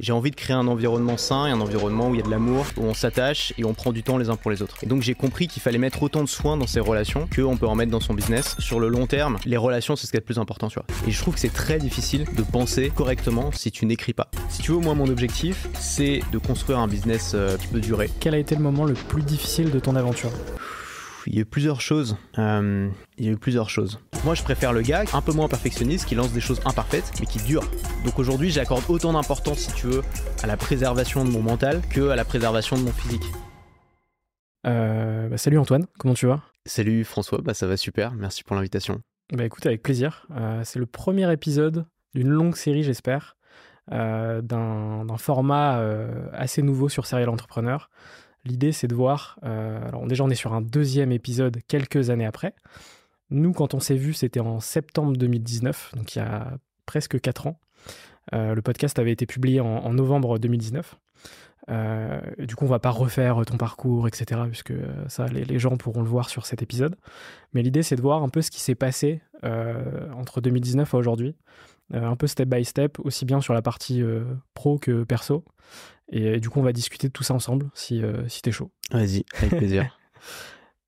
J'ai envie de créer un environnement sain et un environnement où il y a de l'amour, où on s'attache et on prend du temps les uns pour les autres. Et donc j'ai compris qu'il fallait mettre autant de soins dans ces relations qu'on peut en mettre dans son business. Sur le long terme, les relations c'est ce qui est le plus important, tu vois. Et je trouve que c'est très difficile de penser correctement si tu n'écris pas. Si tu veux, moi mon objectif, c'est de construire un business euh, qui peut durer. Quel a été le moment le plus difficile de ton aventure? Il y a eu plusieurs choses. Euh, il y a eu plusieurs choses. Moi, je préfère le gars un peu moins perfectionniste qui lance des choses imparfaites mais qui durent. Donc aujourd'hui, j'accorde autant d'importance, si tu veux, à la préservation de mon mental que à la préservation de mon physique. Euh, bah, salut Antoine, comment tu vas? Salut François, bah ça va super. Merci pour l'invitation. Bah écoute, avec plaisir. Euh, c'est le premier épisode d'une longue série, j'espère, d'un format assez nouveau sur Serial Entrepreneur. L'idée, c'est de voir. Euh, alors, déjà, on est sur un deuxième épisode quelques années après. Nous, quand on s'est vu, c'était en septembre 2019, donc il y a presque 4 ans. Euh, le podcast avait été publié en, novembre 2019. Euh, du coup, on va pas refaire ton parcours, etc., puisque ça, les, gens pourront le voir sur cet épisode. Mais l'idée, c'est de voir un peu ce qui s'est passé entre 2019 et aujourd'hui, un peu step by step, aussi bien sur la partie pro que perso, et, du coup, on va discuter de tout ça ensemble, si, euh, si t'es chaud. Vas-y, avec plaisir.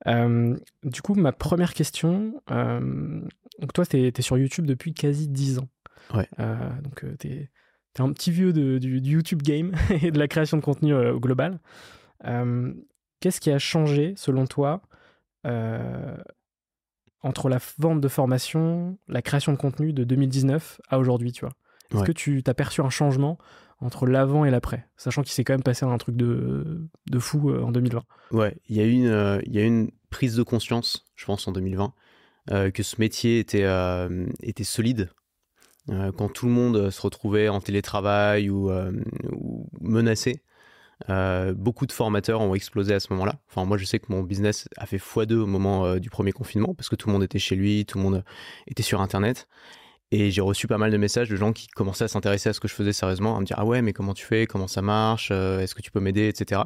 Euh, du coup, ma première question, euh, donc toi, tu es, sur YouTube depuis quasi 10 ans. Ouais. donc, tu es, un petit vieux de, du, YouTube game et de la création de contenu au global. Qu'est-ce qui a changé, selon toi, entre la vente de formation, la création de contenu de 2019 à aujourd'hui, tu vois? Est-ce que tu as perçu un changement entre l'avant et l'après, sachant qu'il s'est quand même passé un truc de, de fou euh, en 2020. Ouais, il y, a une, euh, y a une prise de conscience, je pense, en 2020, euh, que ce métier était, était solide. quand tout le monde se retrouvait en télétravail ou, ou menacé, beaucoup de formateurs ont explosé à ce moment-là. Enfin, moi, je sais que mon business a fait x2 au moment du premier confinement, parce que tout le monde était chez lui, tout le monde était sur Internet. Et j'ai reçu pas mal de messages de gens qui commençaient à s'intéresser à ce que je faisais sérieusement, à me dire ah ouais mais comment tu fais, comment ça marche, euh, est-ce que tu peux m'aider, etc.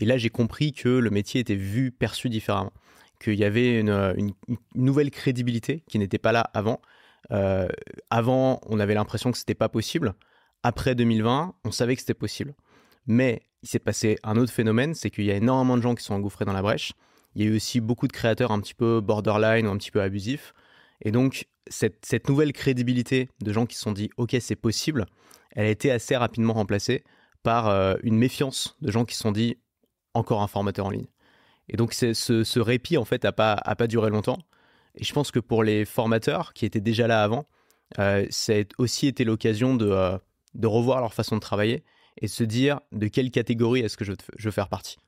Et là j'ai compris que le métier était vu, perçu différemment, qu'il y avait une, nouvelle crédibilité qui n'était pas là avant. Euh, avant on avait l'impression que c'était pas possible. Après 2020 on savait que c'était possible. Mais il s'est passé un autre phénomène, c'est qu'il y a énormément de gens qui sont engouffrés dans la brèche. Il y a eu aussi beaucoup de créateurs un petit peu borderline ou un petit peu abusifs. Et donc, cette, nouvelle crédibilité de gens qui se sont dit ok c'est possible, elle a été assez rapidement remplacée par euh, une méfiance de gens qui se sont dit encore un formateur en ligne. Et donc ce, ce, répit en fait n'a pas, a pas duré longtemps. Et je pense que pour les formateurs qui étaient déjà là avant, euh, ça a aussi été l'occasion de, euh, de revoir leur façon de travailler et se dire de quelle catégorie est-ce que je, veux faire partie?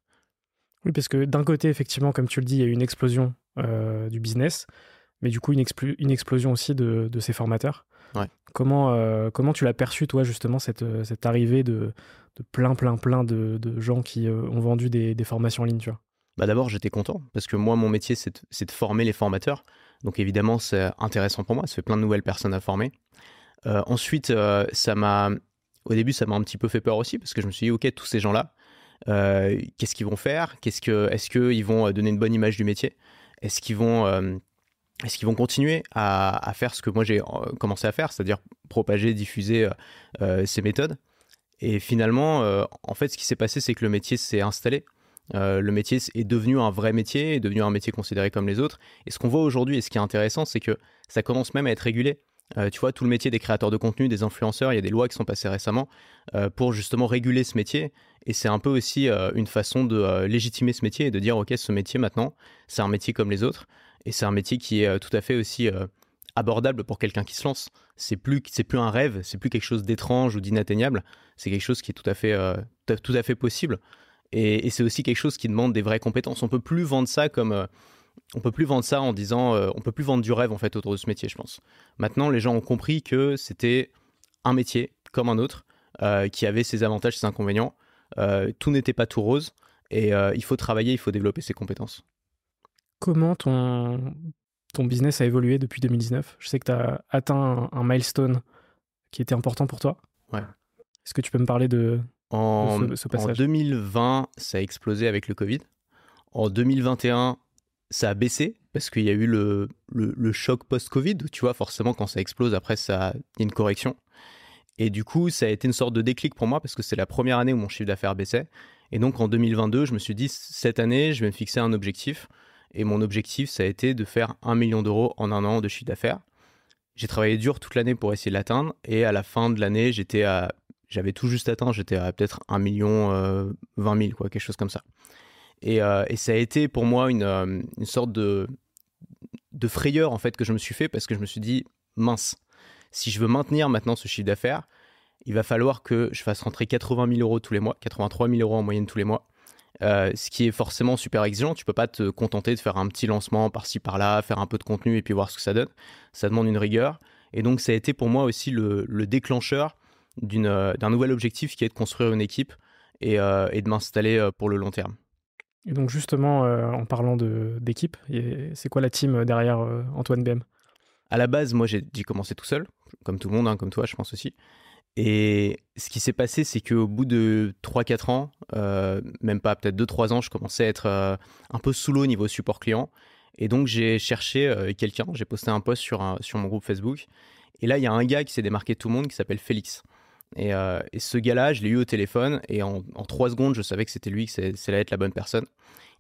Oui, parce que d'un côté, effectivement, comme tu le dis, il y a eu une explosion du business. Mais du coup une, une explosion aussi de, de ces formateurs. Ouais. Comment, euh, comment tu l'as perçu, toi, justement, cette, cette arrivée de, de plein, plein, plein de, de gens qui euh, ont vendu des, des, formations en ligne, tu vois? Bah D'abord, j'étais content, parce que moi, mon métier, c'est de, former les formateurs. Donc évidemment, c'est intéressant pour moi, ça fait plein de nouvelles personnes à former. Euh, ensuite, euh, ça m'a, au début, ça m'a un petit peu fait peur aussi, parce que je me suis dit, ok, tous ces gens-là, euh, qu'est-ce qu'ils vont faire? Qu'est-ce que, est-ce qu'ils vont donner une bonne image du métier? Est-ce qu'ils vont est-ce qu'ils vont continuer à, faire ce que moi j'ai commencé à faire, c'est-à-dire propager, diffuser euh, ces méthodes? Et finalement, euh, en fait, ce qui s'est passé, c'est que le métier s'est installé. Euh, le métier est devenu un vrai métier, est devenu un métier considéré comme les autres. Et ce qu'on voit aujourd'hui, et ce qui est intéressant, c'est que ça commence même à être régulé. Euh, tu vois, tout le métier des créateurs de contenu, des influenceurs, il y a des lois qui sont passées récemment euh, pour justement réguler ce métier. Et c'est un peu aussi euh, une façon de légitimer ce métier et de dire, OK, ce métier maintenant, c'est un métier comme les autres. Et c'est un métier qui est tout à fait aussi abordable pour quelqu'un qui se lance. C'est plus, c'est plus un rêve, c'est plus quelque chose d'étrange ou d'inatteignable. C'est quelque chose qui est tout à fait, tout à fait possible. Et, c'est aussi quelque chose qui demande des vraies compétences. On peut plus vendre ça comme on peut plus vendre ça en disant euh, on peut plus vendre du rêve en fait autour de ce métier je pense maintenant les gens ont compris que c'était un métier comme un autre euh, qui avait ses avantages ses inconvénients euh, tout n'était pas tout rose et il faut travailler il faut développer ses compétences comment ton ton business a évolué depuis 2019 je sais que tu as atteint un, milestone qui était important pour toi ouais est-ce que tu peux me parler de, en, de ce, ce passage? en 2020 ça a explosé avec le Covid en 2021 ça a baissé parce qu'il y a eu le, le, le choc post-Covid. Tu vois, forcément, quand ça explose, après, ça il y a une correction. Et du coup, ça a été une sorte de déclic pour moi parce que c'est la première année où mon chiffre d'affaires baissait. Et donc, en 2022, je me suis dit, cette année, je vais me fixer un objectif. Et mon objectif, ça a été de faire un million d'euros en un an de chiffre d'affaires. J'ai travaillé dur toute l'année pour essayer de l'atteindre. Et à la fin de l'année, j'étais à, j'avais tout juste atteint. J'étais à peut-être un million euh, vingt mille, quoi, quelque chose comme ça. Et, euh, ça a été pour moi une, euh, une, sorte de, de frayeur en fait que je me suis fait parce que je me suis dit mince, si je veux maintenir maintenant ce chiffre d'affaires, il va falloir que je fasse rentrer 80 000 euros tous les mois, 83 000 euros en moyenne tous les mois. Euh, ce qui est forcément super exigeant. Tu peux pas te contenter de faire un petit lancement par-ci par-là, faire un peu de contenu et puis voir ce que ça donne. Ça demande une rigueur. Et donc ça a été pour moi aussi le, le déclencheur d'un nouvel objectif qui est de construire une équipe et, euh, et de m'installer pour le long terme. Et donc justement, euh, en parlant d'équipe, c'est quoi la team derrière euh, Antoine BM À la base, moi j'ai commencé tout seul, comme tout le monde, hein, comme toi je pense aussi. Et ce qui s'est passé, c'est qu'au bout de 3-4 ans, euh, même pas peut-être 2-3 ans, je commençais à être euh, un peu sous l'eau niveau support client. Et donc j'ai cherché euh, quelqu'un, j'ai posté un post sur, sur mon groupe Facebook. Et là, il y a un gars qui s'est démarqué de tout le monde qui s'appelle Félix. Et, ce gars-là, je l'ai eu au téléphone et en, en trois secondes, je savais que c'était lui, que c'est allait être la bonne personne.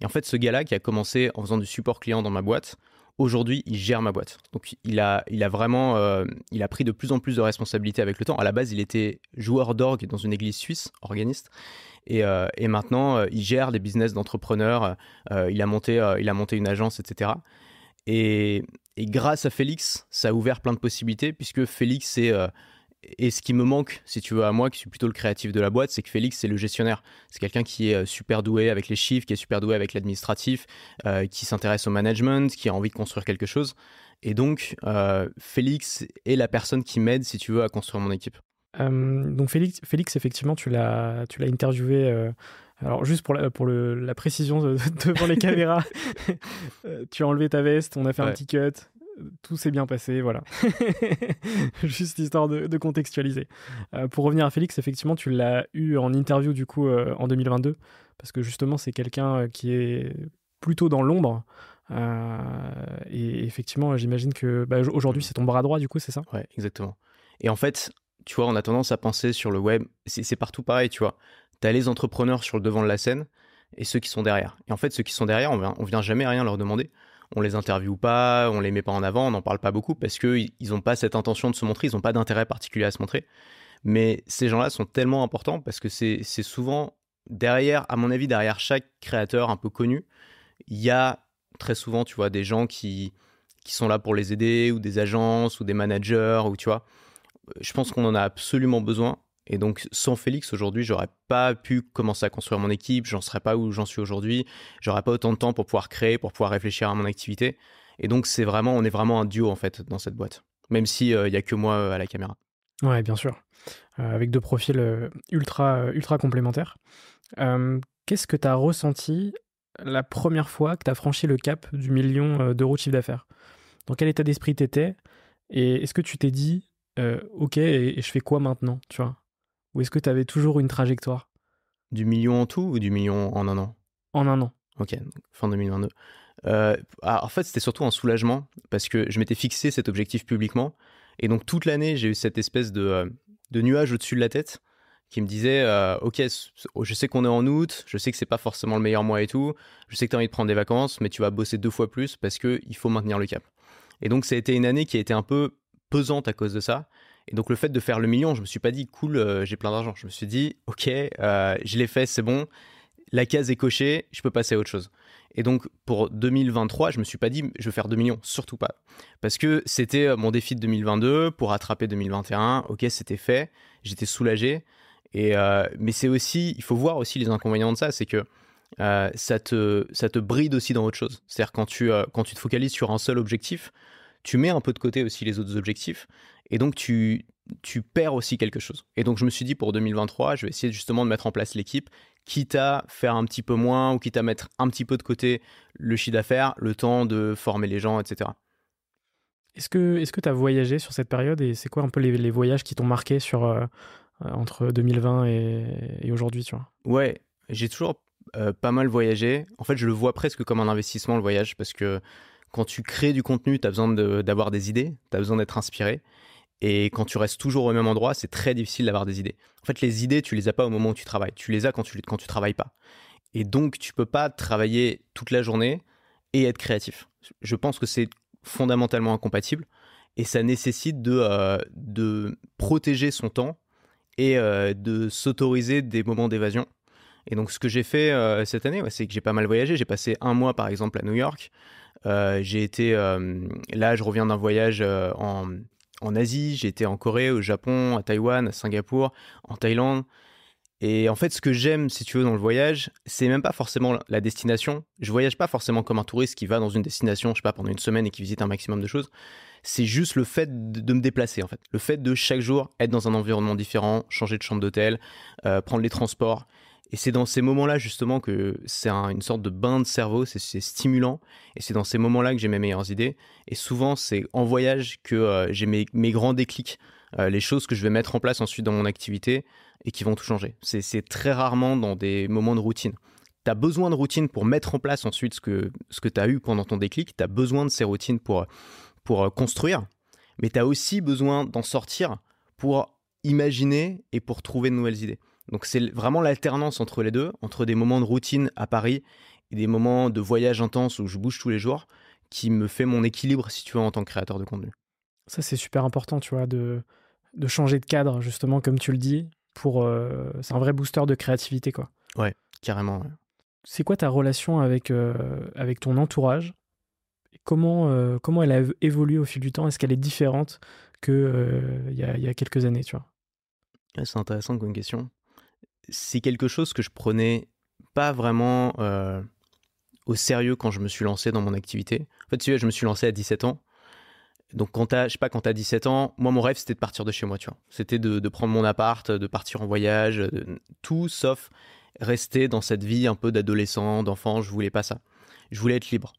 Et en fait, ce gars-là qui a commencé en faisant du support client dans ma boîte, aujourd'hui, il gère ma boîte. Donc, il a, il a vraiment, euh, il a pris de plus en plus de responsabilités avec le temps. À la base, il était joueur d'orgue dans une église suisse, organiste. Et, euh, et maintenant, euh, il gère des business d'entrepreneurs. Il a monté, il a monté une agence, etc. Et, et grâce à Félix, ça a ouvert plein de possibilités puisque Félix c'est et ce qui me manque, si tu veux, à moi, qui suis plutôt le créatif de la boîte, c'est que Félix, c'est le gestionnaire. C'est quelqu'un qui est euh, super doué avec les chiffres, qui est super doué avec l'administratif, euh, qui s'intéresse au management, qui a envie de construire quelque chose. Et donc, euh, Félix est la personne qui m'aide, si tu veux, à construire mon équipe. Euh, donc Félix, Félix, effectivement, tu l'as, interviewé. Alors juste pour la, pour le, la précision de, devant les caméras, tu as enlevé ta veste, on a fait ouais. un petit cut tout s'est bien passé, voilà. Juste histoire de, de contextualiser. Euh, pour revenir à Félix, effectivement, tu l'as eu en interview du coup euh, en 2022, parce que justement, c'est quelqu'un euh, qui est plutôt dans l'ombre. Euh, et effectivement, j'imagine que bah, aujourd'hui, c'est ton bras droit, du coup, c'est ça? Ouais, exactement. Et en fait, tu vois, on a tendance à penser sur le web, c'est partout pareil, tu vois. Tu as les entrepreneurs sur le devant de la scène et ceux qui sont derrière. Et en fait, ceux qui sont derrière, on vient, on vient jamais rien leur demander on les interviewe pas, on les met pas en avant, on n'en parle pas beaucoup parce que ils ont pas cette intention de se montrer, ils ont pas d'intérêt particulier à se montrer. Mais ces gens-là sont tellement importants parce que c'est souvent derrière, à mon avis, derrière chaque créateur un peu connu, il y a très souvent, tu vois, des gens qui qui sont là pour les aider ou des agences ou des managers ou tu vois. Je pense qu'on en a absolument besoin Et donc, sans Félix, aujourd'hui, j'aurais pas pu commencer à construire mon équipe, j'en serais pas où j'en suis aujourd'hui, j'aurais pas autant de temps pour pouvoir créer, pour pouvoir réfléchir à mon activité. Et donc, c'est vraiment, on est vraiment un duo, en fait, dans cette boîte. Même s'il il y a que moi à la caméra. Ouais, bien sûr. avec deux profils ultra, ultra complémentaires. Qu'est-ce que tu as ressenti la première fois que tu as franchi le cap du million d'euros de chiffre d'affaires? Dans quel état d'esprit t'étais? Et est-ce que tu t'es dit, ok, et, je fais quoi maintenant tu vois? Ou est-ce que tu avais toujours une trajectoire? Du million en tout ou du million en un an? En un an. Ok, fin 2022. Euh, ah, en fait, c'était surtout un soulagement parce que je m'étais fixé cet objectif publiquement. Et donc, toute l'année, j'ai eu cette espèce de, euh, de nuage au-dessus de la tête qui me disait euh, Ok, je sais qu'on est en août, je sais que c'est pas forcément le meilleur mois et tout, je sais que tu as envie de prendre des vacances, mais tu vas bosser deux fois plus parce qu'il faut maintenir le cap. Et donc, ça a été une année qui a été un peu pesante à cause de ça. Et donc, le fait de faire le million, je me suis pas dit Cool, j'ai plein d'argent. Je me suis dit Ok, je l'ai fait, c'est bon, la case est cochée, je peux passer à autre chose. Et donc pour 2023, je me suis pas dit je vais faire 2 millions, surtout pas. Parce que c'était euh, mon défi de 2022 pour rattraper 2021. Ok, c'était fait, j'étais soulagé. Et euh, mais c'est aussi, il faut voir aussi les inconvénients de ça, c'est que euh, ça te ça te bride aussi dans autre chose. C'est-à-dire quand tu quand tu te focalises sur un seul objectif, tu mets un peu de côté aussi les autres objectifs, et donc tu tu perds aussi quelque chose. Et donc je me suis dit pour 2023, je vais essayer justement de mettre en place l'équipe quitte à faire un petit peu moins ou quitte à mettre un petit peu de côté le chiffre d'affaires, le temps de former les gens, etc. Est-ce que est tu as voyagé sur cette période et c'est quoi un peu les, voyages qui t'ont marqué sur euh, euh, entre 2020 et, aujourd'hui, tu vois? Ouais, j'ai toujours euh, pas mal voyagé. En fait, je le vois presque comme un investissement le voyage parce que quand tu crées du contenu, tu as besoin d'avoir des idées, tu as besoin d'être inspiré. Et quand tu restes toujours au même endroit, c'est très difficile d'avoir des idées. En fait, les idées, tu les as pas au moment où tu travailles. Tu les as quand tu quand tu travailles pas. Et donc, tu peux pas travailler toute la journée et être créatif. Je pense que c'est fondamentalement incompatible et ça nécessite de, euh, de protéger son temps et euh, de s'autoriser des moments d'évasion. Et donc, ce que j'ai fait euh, cette année, c'est que j'ai pas mal voyagé. J'ai passé un mois, par exemple, à New York. j'ai été là, je reviens d'un voyage en en Asie, j'ai été en Corée, au Japon, à Taïwan, à Singapour, en Thaïlande. Et en fait, ce que j'aime, si tu veux, dans le voyage, c'est même pas forcément la destination. Je voyage pas forcément comme un touriste qui va dans une destination, je sais pas, pendant une semaine et qui visite un maximum de choses. C'est juste le fait de, me déplacer, en fait. Le fait de chaque jour être dans un environnement différent, changer de chambre d'hôtel, euh, prendre les transports. Et c'est dans ces moments-là justement que c'est une sorte de bain de cerveau, c'est stimulant. Et c'est dans ces moments-là que j'ai mes meilleures idées. Et souvent, c'est en voyage que euh, j'ai mes, grands déclics, euh, les choses que je vais mettre en place ensuite dans mon activité et qui vont tout changer. C'est très rarement dans des moments de routine. Tu as besoin de routine pour mettre en place ensuite ce que, ce que tu as eu pendant ton déclic. Tu as besoin de ces routines pour, pour euh, construire. Mais tu as aussi besoin d'en sortir pour imaginer et pour trouver de nouvelles idées. Donc c'est vraiment l'alternance entre les deux, entre des moments de routine à Paris et des moments de voyage intense où je bouge tous les jours, qui me fait mon équilibre, si tu veux, en tant que créateur de contenu. Ça, c'est super important, tu vois, de, de changer de cadre, justement, comme tu le dis, pour... Euh, c'est un vrai booster de créativité, quoi. Ouais, carrément. C'est quoi ta relation avec, euh, avec ton entourage? Comment, euh, comment elle a évolué au fil du temps? Est-ce qu'elle est différente qu'il y, a, y a quelques années, tu vois? C'est intéressant comme question c'est quelque chose que je prenais pas vraiment euh, au sérieux quand je me suis lancé dans mon activité. En fait, tu vois, je me suis lancé à 17 ans. Donc quand t'as, je sais pas, quand t'as 17 ans, moi mon rêve c'était de partir de chez moi, tu vois. C'était de, prendre mon appart, de partir en voyage, tout sauf rester dans cette vie un peu d'adolescent, d'enfant. Je voulais pas ça. Je voulais être libre.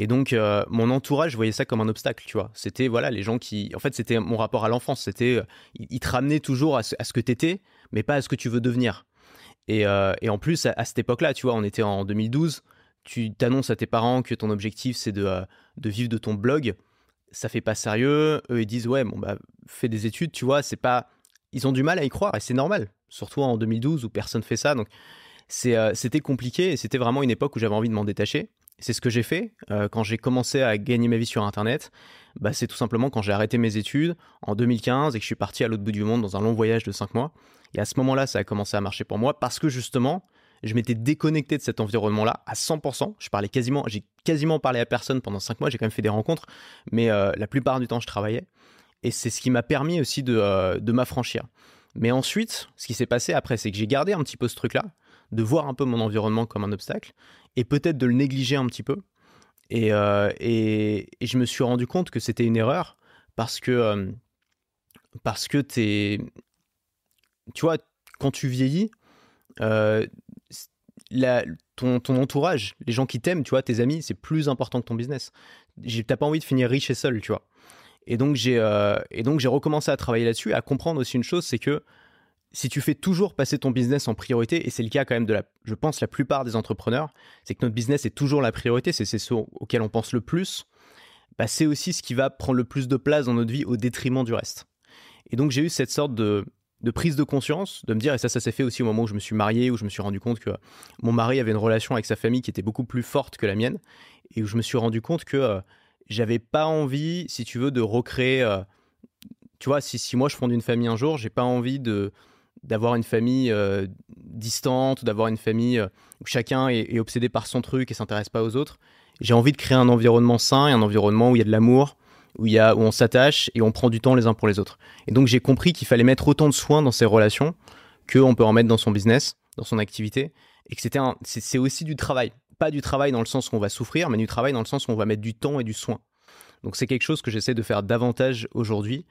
Et donc euh, mon entourage, je voyais ça comme un obstacle, tu vois. C'était voilà les gens qui, en fait, c'était mon rapport à l'enfance. C'était, euh, ils te ramenaient toujours à ce, que t'étais, mais pas à ce que tu veux devenir. Et, euh, en plus, à, cette époque-là, tu vois, on était en 2012, tu t'annonces à tes parents que ton objectif, c'est de, vivre de ton blog. Ça fait pas sérieux. Eux, ils disent, ouais, bon, bah, fais des études, tu vois, c'est pas. Ils ont du mal à y croire et c'est normal. Surtout en 2012 où personne fait ça. Donc, c'était compliqué et c'était vraiment une époque où j'avais envie de m'en détacher. C'est ce que j'ai fait euh, quand j'ai commencé à gagner ma vie sur Internet. Bah, c'est tout simplement quand j'ai arrêté mes études en 2015 et que je suis parti à l'autre bout du monde dans un long voyage de 5 mois. Et à ce moment-là, ça a commencé à marcher pour moi parce que justement, je m'étais déconnecté de cet environnement-là à 100%. Je parlais quasiment, j'ai quasiment parlé à personne pendant 5 mois. J'ai quand même fait des rencontres, mais euh, la plupart du temps, je travaillais. Et c'est ce qui m'a permis aussi de, euh, de m'affranchir. Mais ensuite, ce qui s'est passé après, c'est que j'ai gardé un petit peu ce truc-là, de voir un peu mon environnement comme un obstacle, et peut-être de le négliger un petit peu. Et, euh, et, je me suis rendu compte que c'était une erreur, parce que, euh, parce que t'es... Tu vois, quand tu vieillis, euh, ton, entourage, les gens qui t'aiment, tu vois, tes amis, c'est plus important que ton business. T'as pas envie de finir riche et seul, tu vois. Et donc j'ai et donc j'ai recommencé à travailler là-dessus, à comprendre aussi une chose, c'est que si tu fais toujours passer ton business en priorité, et c'est le cas quand même de la, je pense la plupart des entrepreneurs, c'est que notre business est toujours la priorité, c'est ce auquel on pense le plus. Bah, c'est aussi ce qui va prendre le plus de place dans notre vie au détriment du reste. Et donc j'ai eu cette sorte de, prise de conscience, de me dire, et ça, ça s'est fait aussi au moment où je me suis marié, où je me suis rendu compte que mon mari avait une relation avec sa famille qui était beaucoup plus forte que la mienne, et où je me suis rendu compte que euh, j'avais pas envie, si tu veux, de recréer. Euh, tu vois, si, si moi je fonde une famille un jour, j'ai pas envie de d'avoir une famille euh, distante, d'avoir une famille où chacun est, obsédé par son truc et s'intéresse pas aux autres. J'ai envie de créer un environnement sain et un environnement où il y a de l'amour, où, il y a, où on s'attache et on prend du temps les uns pour les autres. Et donc j'ai compris qu'il fallait mettre autant de soins dans ces relations qu'on peut en mettre dans son business, dans son activité, et que c'était c'est aussi du travail. Pas du travail dans le sens où on va souffrir, mais du travail dans le sens où on va mettre du temps et du soin. Donc c'est quelque chose que j'essaie de faire davantage aujourd'hui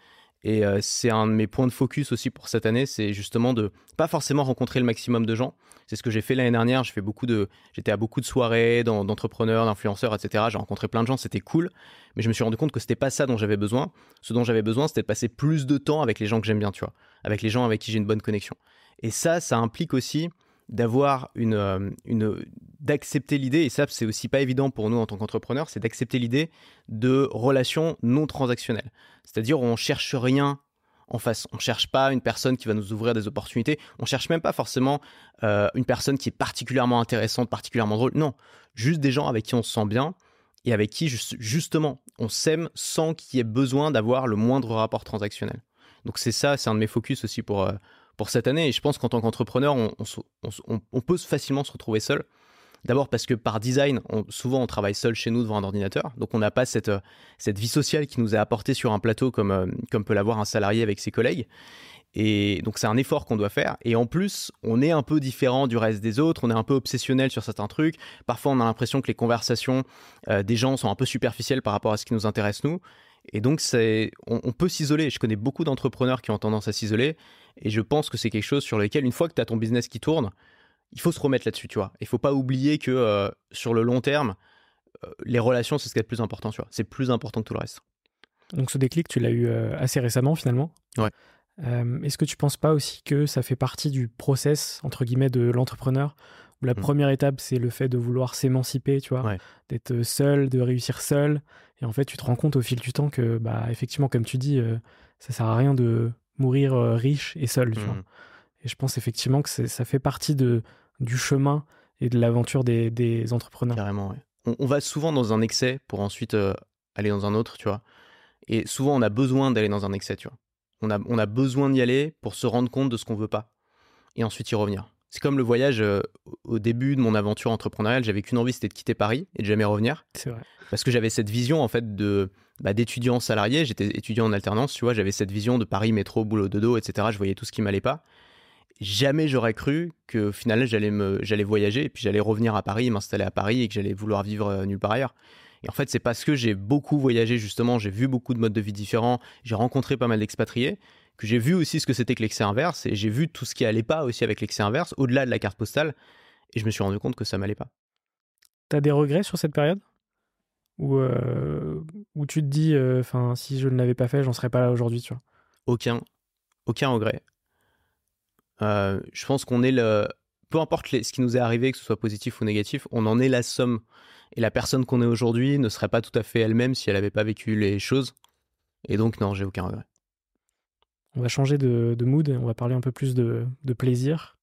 et euh, c'est un de mes points de focus aussi pour cette année, c'est justement de pas forcément rencontrer le maximum de gens. C'est ce que j'ai fait l'année dernière. J'ai fait beaucoup de, j'étais à beaucoup de soirées d'entrepreneurs, d'influenceurs, etc. J'ai rencontré plein de gens, c'était cool. Mais je me suis rendu compte que c'était pas ça dont j'avais besoin. Ce dont j'avais besoin, c'était de passer plus de temps avec les gens que j'aime bien, tu vois, avec les gens avec qui j'ai une bonne connexion. Et ça, ça implique aussi d'avoir une, euh, une d'accepter l'idée et ça c'est aussi pas évident pour nous en tant qu'entrepreneurs c'est d'accepter l'idée de relations non transactionnelles. C'est-à-dire on cherche rien en face. On cherche pas une personne qui va nous ouvrir des opportunités. On cherche même pas forcément euh, une personne qui est particulièrement intéressante particulièrement drôle. Non. Juste des gens avec qui on se sent bien et avec qui justement on s'aime sans qu'il y ait besoin d'avoir le moindre rapport transactionnel. Donc c'est ça c'est un de mes focus aussi pour euh, pour cette année. Et je pense qu'en tant qu'entrepreneur, on, peut facilement se retrouver seul. D'abord parce que par design, souvent on travaille seul chez nous devant un ordinateur, donc on n'a pas cette, euh, vie sociale qui nous est apportée sur un plateau comme, euh, comme peut l'avoir un salarié avec ses collègues. Et donc c'est un effort qu'on doit faire. Et en plus, on est un peu différent du reste des autres, on est un peu obsessionnel sur certains trucs. Parfois, on a l'impression que les conversations euh, des gens sont un peu superficielles par rapport à ce qui nous intéresse nous. Et donc, c'est, on, on peut s'isoler. Je connais beaucoup d'entrepreneurs qui ont tendance à s'isoler. Et je pense que c'est quelque chose sur lequel, une fois que tu as ton business qui tourne, il faut se remettre là-dessus, tu vois. Il faut pas oublier que euh, sur le long terme, euh, les relations, c'est ce qui est le plus important, tu vois. C'est plus important que tout le reste. Donc ce déclic, tu l'as eu euh, assez récemment finalement. Ouais. Est-ce que tu penses pas aussi que ça fait partie du process, entre guillemets, de l'entrepreneur la mmh. première étape, c'est le fait de vouloir s'émanciper, tu vois, d'être seul, de réussir seul. Et en fait, tu te rends compte au fil du temps que, bah, effectivement, comme tu dis, ça sert à rien de mourir euh, riche et seul. Tu vois. Mmh. Et je pense effectivement que ça fait partie de, du chemin et de l'aventure des, des, entrepreneurs. Carrément, on, on, va souvent dans un excès pour ensuite euh, aller dans un autre, tu vois. Et souvent, on a besoin d'aller dans un excès, tu vois. On a, on a besoin d'y aller pour se rendre compte de ce qu'on veut pas et ensuite y revenir. C'est comme le voyage euh, au début de mon aventure entrepreneuriale, j'avais qu'une envie, c'était de quitter Paris et de jamais revenir. C'est vrai. Parce que j'avais cette vision en fait de bah, d'étudiant salarié, j'étais étudiant en alternance, tu vois, j'avais cette vision de Paris, métro, boulot, dodo, etc. Je voyais tout ce qui m'allait pas. Jamais j'aurais cru que finalement j'allais me j'allais voyager et puis j'allais revenir à Paris, m'installer à Paris et que j'allais vouloir vivre euh, nulle part ailleurs. Et en fait, c'est parce que j'ai beaucoup voyagé justement, j'ai vu beaucoup de modes de vie différents, j'ai rencontré pas mal d'expatriés que j'ai vu aussi ce que c'était que l'excès inverse et j'ai vu tout ce qui allait pas aussi avec l'excès inverse au-delà de la carte postale et je me suis rendu compte que ça m'allait pas. T'as des regrets sur cette période? Où, euh, où tu te dis, euh, enfin, si je ne l'avais pas fait, j'en serais pas là aujourd'hui, tu vois? Aucun, aucun regret. Euh, je pense qu'on est le, peu importe ce qui nous est arrivé, que ce soit positif ou négatif, on en est la somme. Et la personne qu'on est aujourd'hui ne serait pas tout à fait elle-même si elle n'avait pas vécu les choses. Et donc, non, j'ai aucun regret. On va changer de, mood, on va parler un peu plus de, plaisir.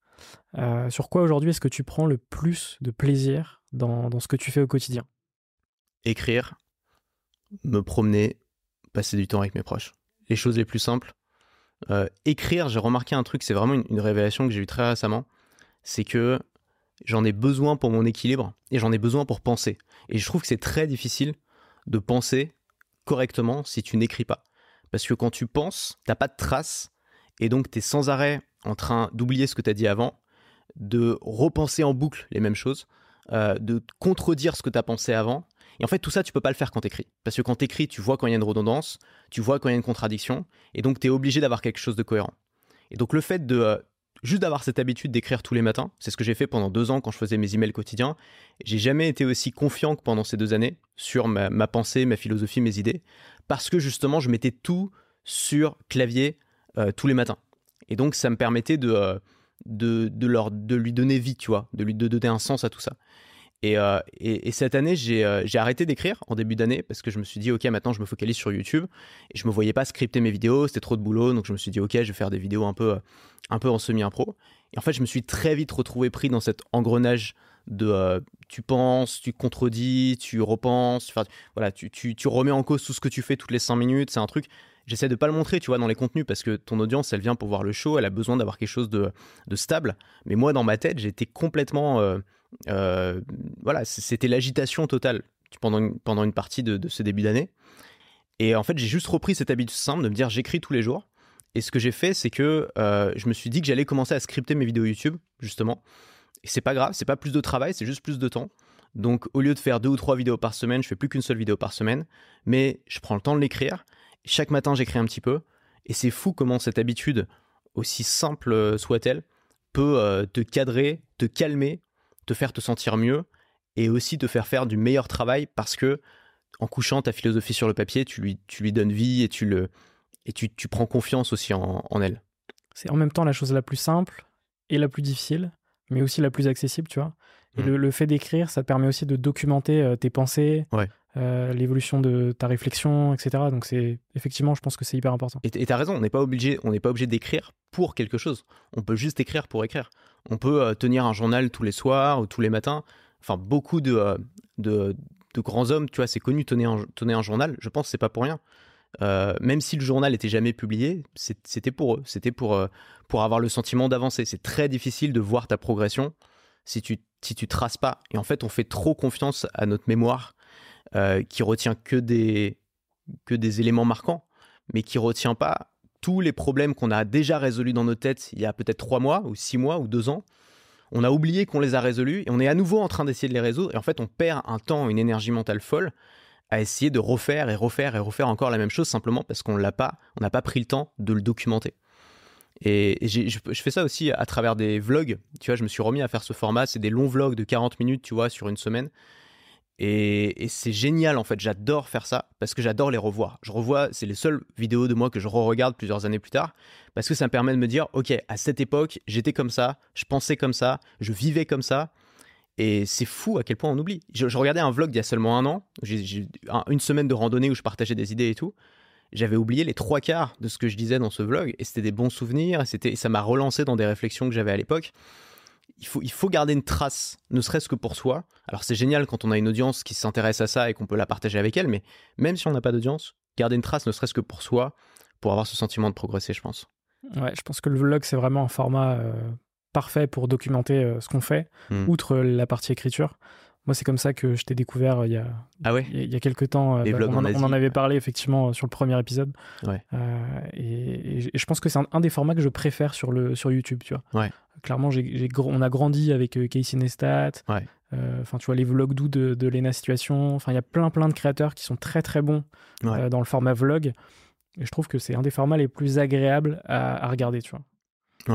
sur quoi aujourd'hui est-ce que tu prends le plus de plaisir dans, dans ce que tu fais au quotidien? Écrire, me promener, passer du temps avec mes proches. Les choses les plus simples. Euh, écrire, j'ai remarqué un truc, c'est vraiment une, révélation que j'ai eue très récemment, c'est que j'en ai besoin pour mon équilibre et j'en ai besoin pour penser. Et je trouve que c'est très difficile de penser correctement si tu n'écris pas. Parce que quand tu penses, t'as pas de traces Et donc, tu es sans arrêt en train d'oublier ce que tu as dit avant, de repenser en boucle les mêmes choses, euh, de contredire ce que tu as pensé avant. Et en fait, tout ça, tu peux pas le faire quand t'écris. Parce que quand t'écris, tu vois quand il y a une redondance, tu vois quand il y a une contradiction, et donc tu es obligé d'avoir quelque chose de cohérent. Et donc le fait de euh, juste d'avoir cette habitude d'écrire tous les matins, c'est ce que j'ai fait pendant deux ans quand je faisais mes emails quotidiens. J'ai jamais été aussi confiant que pendant ces deux années sur ma, pensée, ma philosophie, mes idées, parce que justement, je mettais tout sur clavier euh, tous les matins. Et donc, ça me permettait de, euh, de, de, leur, de lui donner vie, tu vois, de lui de donner un sens à tout ça. Et, euh, et, et cette année, j'ai euh, j'ai arrêté d'écrire en début d'année parce que je me suis dit, ok, maintenant je me focalise sur YouTube. Et je me voyais pas scripter mes vidéos, c'était trop de boulot. Donc je me suis dit, ok, je vais faire des vidéos un peu, euh, un peu en semi-impro. Et en fait, je me suis très vite retrouvé pris dans cet engrenage de tu penses, tu contredis, tu repenses, voilà, tu, tu, tu remets en cause tout ce que tu fais toutes les 5 minutes. C'est un truc, j'essaie de pas le montrer, tu vois, dans les contenus parce que ton audience, elle vient pour voir le show, elle a besoin d'avoir quelque chose de, de stable. Mais moi, dans ma tête, j'étais complètement, euh, voilà, c'était l'agitation totale pendant une, pendant une partie de, ce début d'année. Et en fait, j'ai juste repris cette habitude simple de me dire j'écris tous les jours. Et ce que j'ai fait, c'est que euh, je me suis dit que j'allais commencer à scripter mes vidéos YouTube, justement. Et c'est pas grave, c'est pas plus de travail, c'est juste plus de temps. Donc au lieu de faire deux ou trois vidéos par semaine, je fais plus qu'une seule vidéo par semaine, mais je prends le temps de l'écrire. Chaque matin, j'écris un petit peu. Et c'est fou comment cette habitude, aussi simple euh, soit-elle, peut te cadrer, te calmer, te faire te sentir mieux et aussi te faire faire du meilleur travail parce que en couchant ta philosophie sur le papier, tu lui, tu lui donnes vie et tu le et tu, tu prends confiance aussi en, en elle. C'est en même temps la chose la plus simple et la plus difficile, mais aussi la plus accessible, tu vois. Et Mm. le, le fait d'écrire, ça te permet aussi de documenter euh, tes pensées, Ouais. euh, l'évolution de ta réflexion, etc. Donc c'est effectivement, je pense que c'est hyper important. Et t'as raison, on n'est pas obligé, on n'est pas obligé d'écrire pour quelque chose. On peut juste écrire pour écrire. On peut euh, tenir un journal tous les soirs ou tous les matins. Enfin, beaucoup de, euh, de, de grands hommes, tu vois, c'est connu, tenir un, un journal. Je pense que c'est pas pour rien. Euh, même si le journal était jamais publié, c'était pour eux. C'était pour, pour avoir le sentiment d'avancer. C'est très difficile de voir ta progression si tu, si tu traces pas. Et en fait, on fait trop confiance à notre mémoire qui retient que des, que des éléments marquants, mais qui retient pas tous les problèmes qu'on a déjà résolus dans nos têtes il y a peut-être trois mois ou six mois ou deux ans. On a oublié qu'on les a résolus et on est à nouveau en train d'essayer de les résoudre. Et en fait, on perd un temps, une énergie mentale folle à essayer de refaire et refaire et refaire encore la même chose simplement parce qu'on l'a pas, on n'a pas pris le temps de le documenter. Et, je, je fais ça aussi à travers des vlogs. Tu vois, je me suis remis à faire ce format. C'est des longs vlogs de 40 minutes, tu vois, sur une semaine. Et, c'est génial en fait, j'adore faire ça parce que j'adore les revoir. Je revois, c'est les seules vidéos de moi que je re-regarde plusieurs années plus tard parce que ça me permet de me dire, ok, à cette époque, j'étais comme ça, je pensais comme ça, je vivais comme ça. Et c'est fou à quel point on oublie. Je, regardais un vlog d'il y a seulement un an, une semaine de randonnée où je partageais des idées et tout. J'avais oublié les trois quarts de ce que je disais dans ce vlog et c'était des bons souvenirs et ça m'a relancé dans des réflexions que j'avais à l'époque il faut, il faut garder une trace, ne serait-ce que pour soi. Alors c'est génial quand on a une audience qui s'intéresse à ça et qu'on peut la partager avec elle, mais même si on n'a pas d'audience, garder une trace, ne serait-ce que pour soi, pour avoir ce sentiment de progresser, je pense. Ouais, je pense que le vlog, c'est vraiment un format euh, parfait pour documenter euh, ce qu'on fait, Mm. outre la partie écriture. Moi, c'est comme ça que je t'ai découvert euh, il y a, Ah ouais? il y a- il y a quelques temps. euh, Les bah, vlogs on, en, Asie, on en avait parlé effectivement euh, sur le premier épisode. Ouais. Euh, et, je pense que c'est un, un des formats que je préfère sur, le, sur YouTube, tu vois. Ouais. Clairement, on a grandi avec Casey Neistat. Euh, Enfin, tu vois, les vlogs doux de, de Lena Situation. Enfin, il y a plein, plein de créateurs qui sont très, très bons euh, dans le format vlog. Et je trouve que c'est un des formats les plus agréables à, à regarder, tu vois.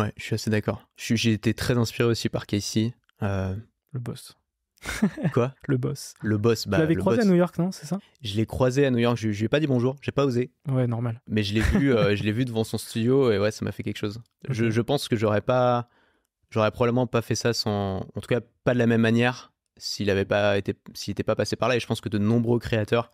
Ouais, je suis assez d'accord. J'ai été très inspiré aussi par Casey. Le boss. quoi? Le boss. Le boss. Bah, tu l'avais croisé boss. à New York, non C'est ça? Je l'ai croisé à New York. Je, je lui ai pas dit bonjour. J'ai pas osé. Ouais, normal. Mais je l'ai vu, euh, je l'ai vu devant son studio et ouais, ça m'a fait quelque chose. Je pense que j'aurais pas, j'aurais probablement pas fait ça sans, en tout cas pas de la même manière s'il avait pas été, s'il était pas passé par là. Et je pense que de nombreux créateurs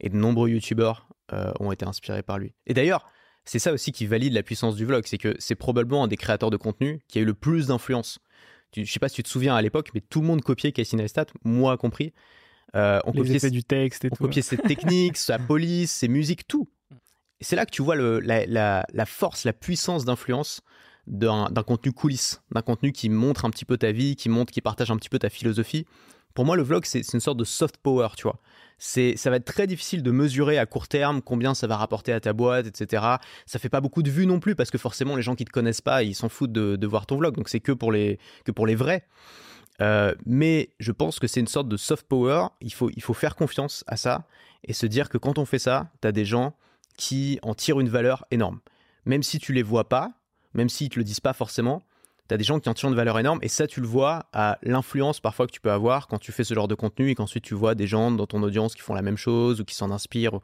et de nombreux youtubeurs euh, ont été inspirés par lui. Et d'ailleurs, c'est ça aussi qui valide la puissance du vlog, c'est que c'est probablement un des créateurs de contenu qui a eu le plus d'influence. Tu- Je sais pas si tu te souviens à l'époque, mais tout le monde copiait Casey Neistat, moi compris. Euh, on Les copiait effets du texte et on tout. copiait ses techniques, sa police, ses musiques, tout. C'est là que tu vois le, la, la- la force, la puissance d'influence d'un contenu coulisse, d'un contenu qui montre un petit peu ta vie, qui montre, qui partage un petit peu ta philosophie. Pour moi, le vlog, c'est c'est une sorte de soft power, tu vois. C'est ça va être très difficile de mesurer à court terme combien ça va rapporter à ta boîte, etc. Ça fait pas beaucoup de vues non plus parce que forcément les gens qui te connaissent pas, ils s'en foutent de, voir ton vlog. Donc c'est que pour les que pour les vrais. Euh, mais je pense que c'est une sorte de soft power. Il faut il faut faire confiance à ça et se dire que quand on fait ça, t'as des gens qui en tirent une valeur énorme. Même si tu les vois pas, même s'ils te le disent pas forcément, tu as des gens qui en tirent une valeur énorme et ça tu le vois à l'influence parfois que tu peux avoir quand tu fais ce genre de contenu et qu'ensuite tu vois des gens dans ton audience qui font la même chose ou qui s'en inspirent.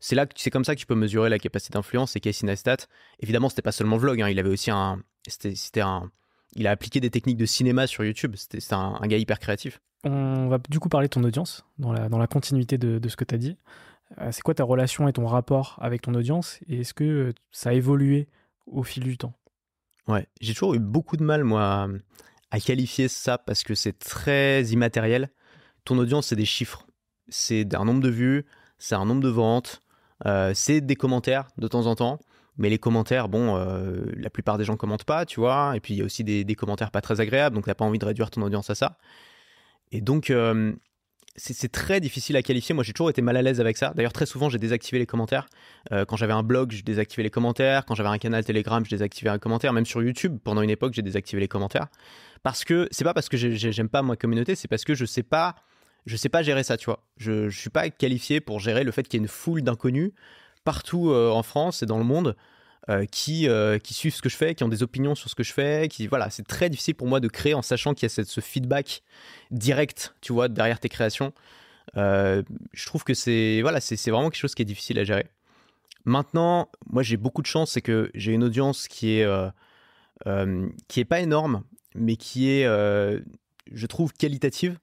C'est là c'est comme ça que tu peux mesurer la capacité d'influence. Et Casey Neistat, évidemment, c'était pas seulement vlog, hein, il avait aussi un, c'était un, il a appliqué des techniques de cinéma sur YouTube. C'était un, un, gars hyper créatif. On va du coup parler de ton audience dans la, dans la continuité de, ce que tu as dit. Euh, c'est quoi ta relation et ton rapport avec ton audience? Et est-ce que ça a évolué au fil du temps? Ouais, j'ai toujours eu beaucoup de mal, moi, à qualifier ça parce que c'est très immatériel. Ton audience, c'est des chiffres. C'est un nombre de vues, c'est un nombre de ventes, euh, c'est des commentaires de temps en temps. Mais les commentaires, bon, euh, la plupart des gens commentent pas, tu vois. Et puis il y a aussi des, commentaires pas très agréables, donc t'as pas envie de réduire ton audience à ça. Et donc, euh, c'est très difficile à qualifier. Moi, j'ai toujours été mal à l'aise avec ça. D'ailleurs, très souvent, j'ai désactivé les commentaires. Euh, quand j'avais un blog, je désactivais les commentaires. Quand j'avais un canal Telegram, je désactivais un commentaire. Même sur YouTube, pendant une époque, j'ai désactivé les commentaires. Parce que c'est pas parce que j'aime pas ma communauté, c'est parce que je sais pas, je sais pas gérer ça, tu vois. Je, je suis pas qualifié pour gérer le fait qu'il y ait une foule d'inconnus partout euh, en France et dans le monde euh, qui euh, qui suivent ce que je fais, qui ont des opinions sur ce que je fais, qui voilà, c'est très difficile pour moi de créer en sachant qu'il y a cette, ce feedback direct, tu vois, derrière tes créations. Euh, je trouve que c'est voilà, vraiment quelque chose qui est difficile à gérer. Maintenant, moi j'ai beaucoup de chance, c'est que j'ai une audience qui est qui est pas énorme, mais qui est, je trouve, qualitative.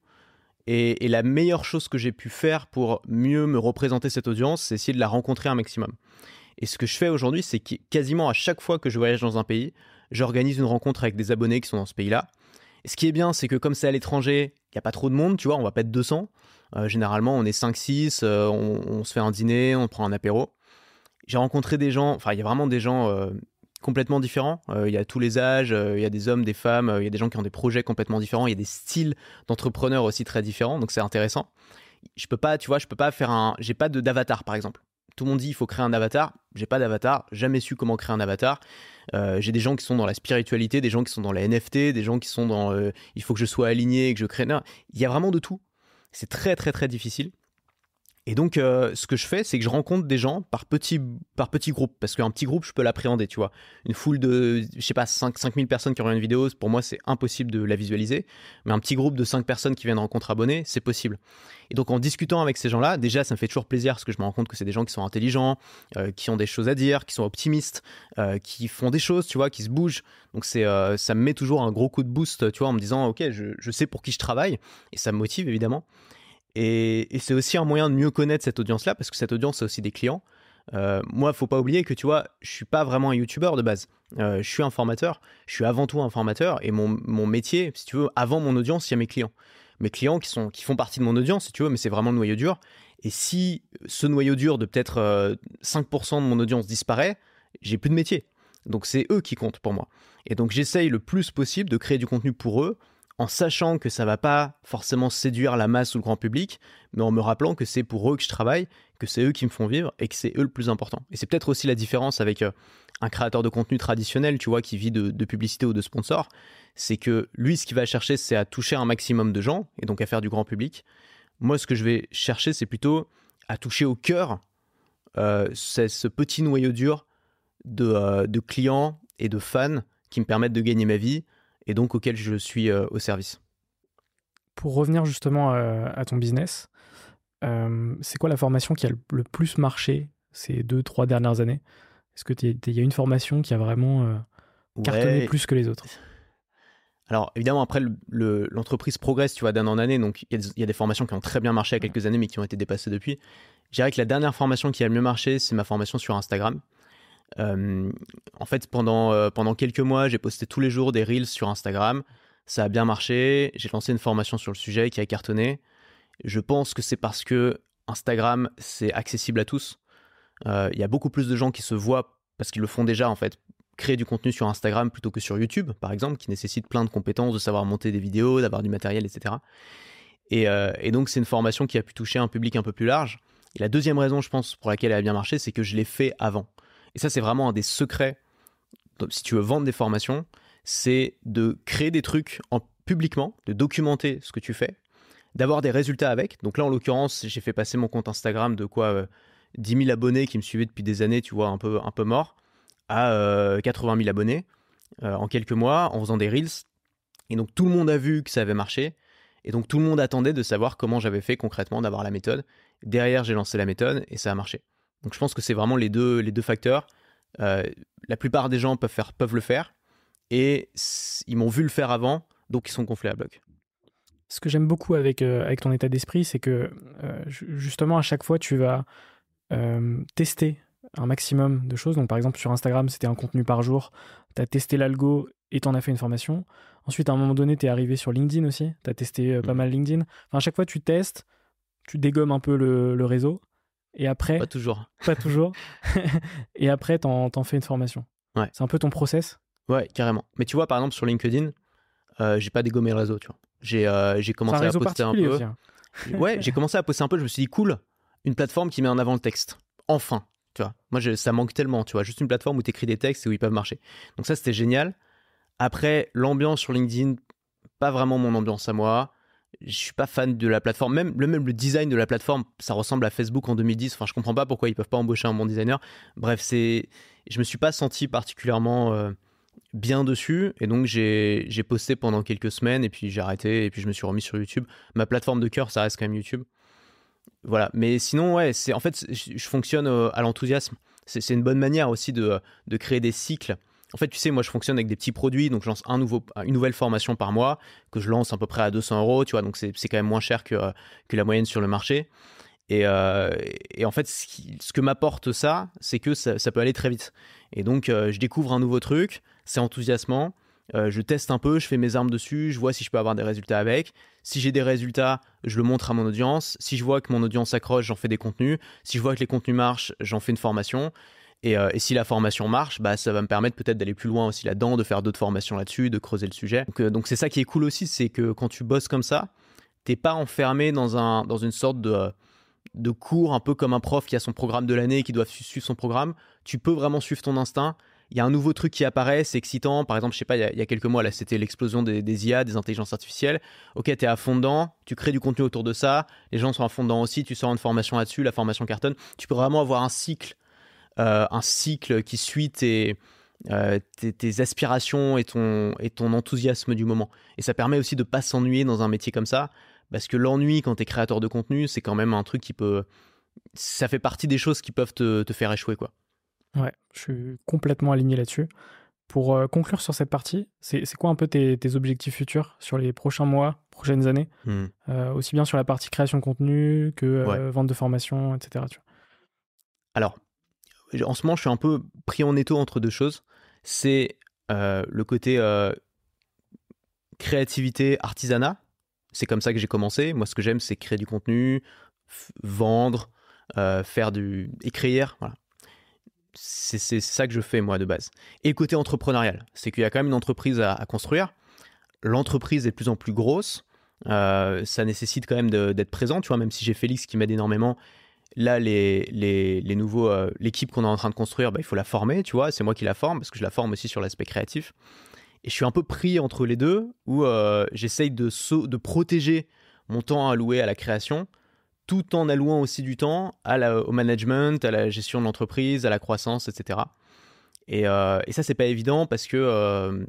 Et, la meilleure chose que j'ai pu faire pour mieux me représenter cette audience, c'est essayer de la rencontrer un maximum. Et ce que je fais aujourd'hui, c'est que quasiment à chaque fois que je voyage dans un pays, j'organise une rencontre avec des abonnés qui sont dans ce pays-là. Ce qui est bien, c'est que comme c'est à l'étranger, il n'y a pas trop de monde, tu vois, on va pas être 200. Euh, généralement, on est 5-6, euh, on, se fait un dîner, on prend un apéro. J'ai rencontré des gens, enfin, il y a vraiment des gens euh, complètement différents. Il y a tous les âges, il y a des hommes, des femmes, il y a des gens qui ont des projets complètement différents, il y a des styles d'entrepreneurs aussi très différents, donc c'est intéressant. Je peux pas, tu vois, je peux pas faire un, j'ai pas d'avatar par exemple tout le monde dit il faut créer un avatar. J'ai pas d'avatar, jamais su comment créer un avatar. Euh, j'ai des gens qui sont dans la spiritualité, des gens qui sont dans la NFT, des gens qui sont dans euh, il faut que je sois aligné, que je crée. il y a vraiment de tout. C'est très très très difficile. Et donc, euh, ce que je fais, c'est que je rencontre des gens par petits par petits groupes, parce qu'un petit groupe, je peux l'appréhender, tu vois. Une foule de, je sais pas, 5 5000 personnes qui regardent une vidéo, pour moi, c'est impossible de la visualiser. Mais un petit groupe de 5 personnes qui viennent rencontrer abonnés, c'est possible. Et donc, en discutant avec ces gens-là, déjà, ça me fait toujours plaisir, parce que je me rends compte que c'est des gens qui sont intelligents, euh, qui ont des choses à dire, qui sont optimistes, euh, qui font des choses, tu vois, qui se bougent. Donc, c'est, ça me met toujours un gros coup de boost, tu vois, en me disant, ok, je, je sais pour qui je travaille, et ça me motive, évidemment. Et, c'est aussi un moyen de mieux connaître cette audience-là, parce que cette audience, c'est aussi des clients. Euh, moi, faut pas oublier que tu vois, je suis pas vraiment un youtubeur de base. Euh, je suis un formateur. Je suis avant tout un formateur. Et mon, mon métier, si tu veux, avant mon audience, il y a mes clients. Mes clients qui sont qui font partie de mon audience, si tu veux, mais c'est vraiment le noyau dur. Et si ce noyau dur de peut-être 5% euh, de mon audience disparaît, j'ai plus de métier. Donc c'est eux qui comptent pour moi. Et donc j'essaye le plus possible de créer du contenu pour eux en sachant que ça va pas forcément séduire la masse ou le grand public, mais en me rappelant que c'est pour eux que je travaille, que c'est eux qui me font vivre et que c'est eux le plus important. Et c'est peut-être aussi la différence avec euh, un créateur de contenu traditionnel, tu vois, qui vit de, publicité ou de sponsor, c'est que lui, ce qu'il va chercher, c'est à toucher un maximum de gens et donc à faire du grand public. Moi, ce que je vais chercher, c'est plutôt à toucher au cœur euh, ce petit noyau dur euh, de clients et de fans qui me permettent de gagner ma vie et donc auquel je suis euh, au service. Pour revenir justement euh, à ton business, euh, c'est quoi la formation qui a le plus marché ces deux, trois dernières années? Est-ce qu'il y a une formation qui a vraiment cartonné plus que les autres? Alors évidemment après l'entreprise progresse tu vois d'année en année donc il y, a des formations qui ont très bien marché il y a quelques années mais qui ont été dépassées depuis. Je dirais que la dernière formation qui a le mieux marché c'est ma formation sur Instagram euh, en fait, pendant, euh, pendant quelques mois, j'ai posté tous les jours des reels sur Instagram. Ça a bien marché. J'ai lancé une formation sur le sujet qui a cartonné. Je pense que c'est parce que Instagram, c'est accessible à tous. Euh, il y a beaucoup plus de gens qui se voient parce qu'ils le font déjà, en fait, créer du contenu sur Instagram plutôt que sur YouTube, par exemple, qui nécessite plein de compétences, de savoir monter des vidéos, d'avoir du matériel, etc. Et, et donc, c'est une formation qui a pu toucher un public un peu plus large. Et la deuxième raison, je pense, pour laquelle elle a bien marché, c'est que je l'ai fait avant. Et ça, c'est vraiment un des secrets, si tu veux vendre des formations, c'est de créer des trucs en publiquement, de documenter ce que tu fais, d'avoir des résultats avec. Donc là, en l'occurrence, j'ai fait passer mon compte Instagram de quoi euh, 10 000 abonnés qui me suivaient depuis des années, tu vois, un peu, un peu mort, à 80 euh, 000 abonnés euh, en quelques mois en faisant des reels. Et donc tout le monde a vu que ça avait marché. Et donc tout le monde attendait de savoir comment j'avais fait concrètement d'avoir la méthode. Derrière, j'ai lancé la méthode et ça a marché. Donc je pense que c'est vraiment les deux, les deux facteurs. Euh, la plupart des gens peuvent, faire, peuvent le faire et ils m'ont vu le faire avant, donc ils sont gonflés à bloc. Ce que j'aime beaucoup avec, euh, avec ton état d'esprit, c'est que euh, justement à chaque fois tu vas tester un maximum de choses. Donc par exemple sur Instagram c'était un contenu par jour, tu as testé l'algo et t'en as fait une formation. Ensuite à un moment donné tu es arrivé sur LinkedIn aussi, tu as testé pas mmh. mal LinkedIn. Enfin à chaque fois tu testes, tu dégommes un peu le, le réseau et après. Pas toujours. Pas toujours. et après, t'en, t'en fais une formation. Ouais. C'est un peu ton process? Ouais, carrément. Mais tu vois, par exemple, sur LinkedIn, euh, j'ai pas dégommé le réseau, tu vois. J'ai, euh, j'ai commencé à poster un peu. Hein. ouais, j'ai commencé à poster un peu. Je me suis dit, cool, une plateforme qui met en avant le texte. Enfin, tu vois. Moi, ça manque tellement, tu vois. Juste une plateforme où t'écris des textes et où ils peuvent marcher. Donc ça, c'était génial. Après, l'ambiance sur LinkedIn, pas vraiment mon ambiance à moi je suis pas fan de la plateforme. Même le, même le design de la plateforme, ça ressemble à Facebook en 2010. Enfin, je comprends pas pourquoi ils peuvent pas embaucher un bon designer. Bref, c'est, je me suis pas senti particulièrement euh, bien dessus. Et donc, j'ai, j'ai posté pendant quelques semaines et puis j'ai arrêté et puis je me suis remis sur YouTube. Ma plateforme de cœur, ça reste quand même YouTube. Voilà. Mais sinon, ouais, c'est, en fait, je, fonctionne euh, à l'enthousiasme. C'est, c'est une bonne manière aussi de, de créer des cycles en fait, tu sais, moi, je fonctionne avec des petits produits, donc je lance une nouvelle formation par mois que je lance à peu près à 200 euros, tu vois, donc c'est quand même moins cher que, la moyenne sur le marché. Et, euh, en fait, ce, que m'apporte ça, c'est que ça, peut aller très vite. Et donc, euh, je découvre un nouveau truc, c'est enthousiasmant. Euh, je teste un peu, je fais mes armes dessus, je vois si je peux avoir des résultats avec. Si j'ai des résultats, je le montre à mon audience. Si je vois que mon audience accroche, j'en fais des contenus. Si je vois que les contenus marchent, j'en fais une formation. Euh, et, si la formation marche, bah, ça va me permettre peut-être d'aller plus loin aussi là-dedans, de faire d'autres formations là-dessus, de creuser le sujet. Donc, donc c'est ça qui est cool aussi, c'est que quand tu bosses comme ça, t'es pas enfermé dans, un, dans une sorte de, de cours, un peu comme un prof qui a son programme de l'année et qui doit suivre son programme. Tu peux vraiment suivre ton instinct. Il y a un nouveau truc qui apparaît, c'est excitant. Par exemple, je sais pas, il y a, quelques mois, là, c'était l'explosion des, IA, des intelligences artificielles. Ok, t'es à fond dedans, tu crées du contenu autour de ça, les gens sont à fond dedans aussi, tu sors une formation là-dessus, la formation cartonne. Tu peux vraiment avoir un cycle euh, un cycle qui suit euh, tes, tes, aspirations et ton, et ton enthousiasme du moment. Et ça permet aussi de pas s'ennuyer dans un métier comme ça, parce que l'ennui quand tu es créateur de contenu, c'est quand même un truc qui peut... Ça fait partie des choses qui peuvent te, te faire échouer, quoi. Ouais, je suis complètement aligné là-dessus. Pour euh, conclure sur cette partie, c'est quoi un peu tes, tes, objectifs futurs sur les prochains mois, prochaines années? Hmm. Aussi bien sur la partie création de contenu que vente de formation, etc. Tu vois? Alors, en ce moment, je suis un peu pris en étau entre deux choses. C'est euh, le côté euh, créativité, artisanat. C'est comme ça que j'ai commencé. Moi, ce que j'aime, c'est créer du contenu, vendre, euh, faire du écrire. Voilà. C'est ça que je fais moi de base. Et le côté entrepreneurial, c'est qu'il y a quand même une entreprise à, à construire. L'entreprise est de plus en plus grosse. ça nécessite quand même d'être présent. Tu vois, même si j'ai Félix qui m'aide énormément là les, les, nouveaux euh, l'équipe qu'on est en train de construire bah, il faut la former tu vois c'est moi qui la forme parce que je la forme aussi sur l'aspect créatif. Et je suis un peu pris entre les deux où euh, j'essaye de de protéger mon temps alloué à la création tout en allouant aussi du temps au management à la gestion de l'entreprise à la croissance etc et, euh, et ça c'est pas évident parce que euh,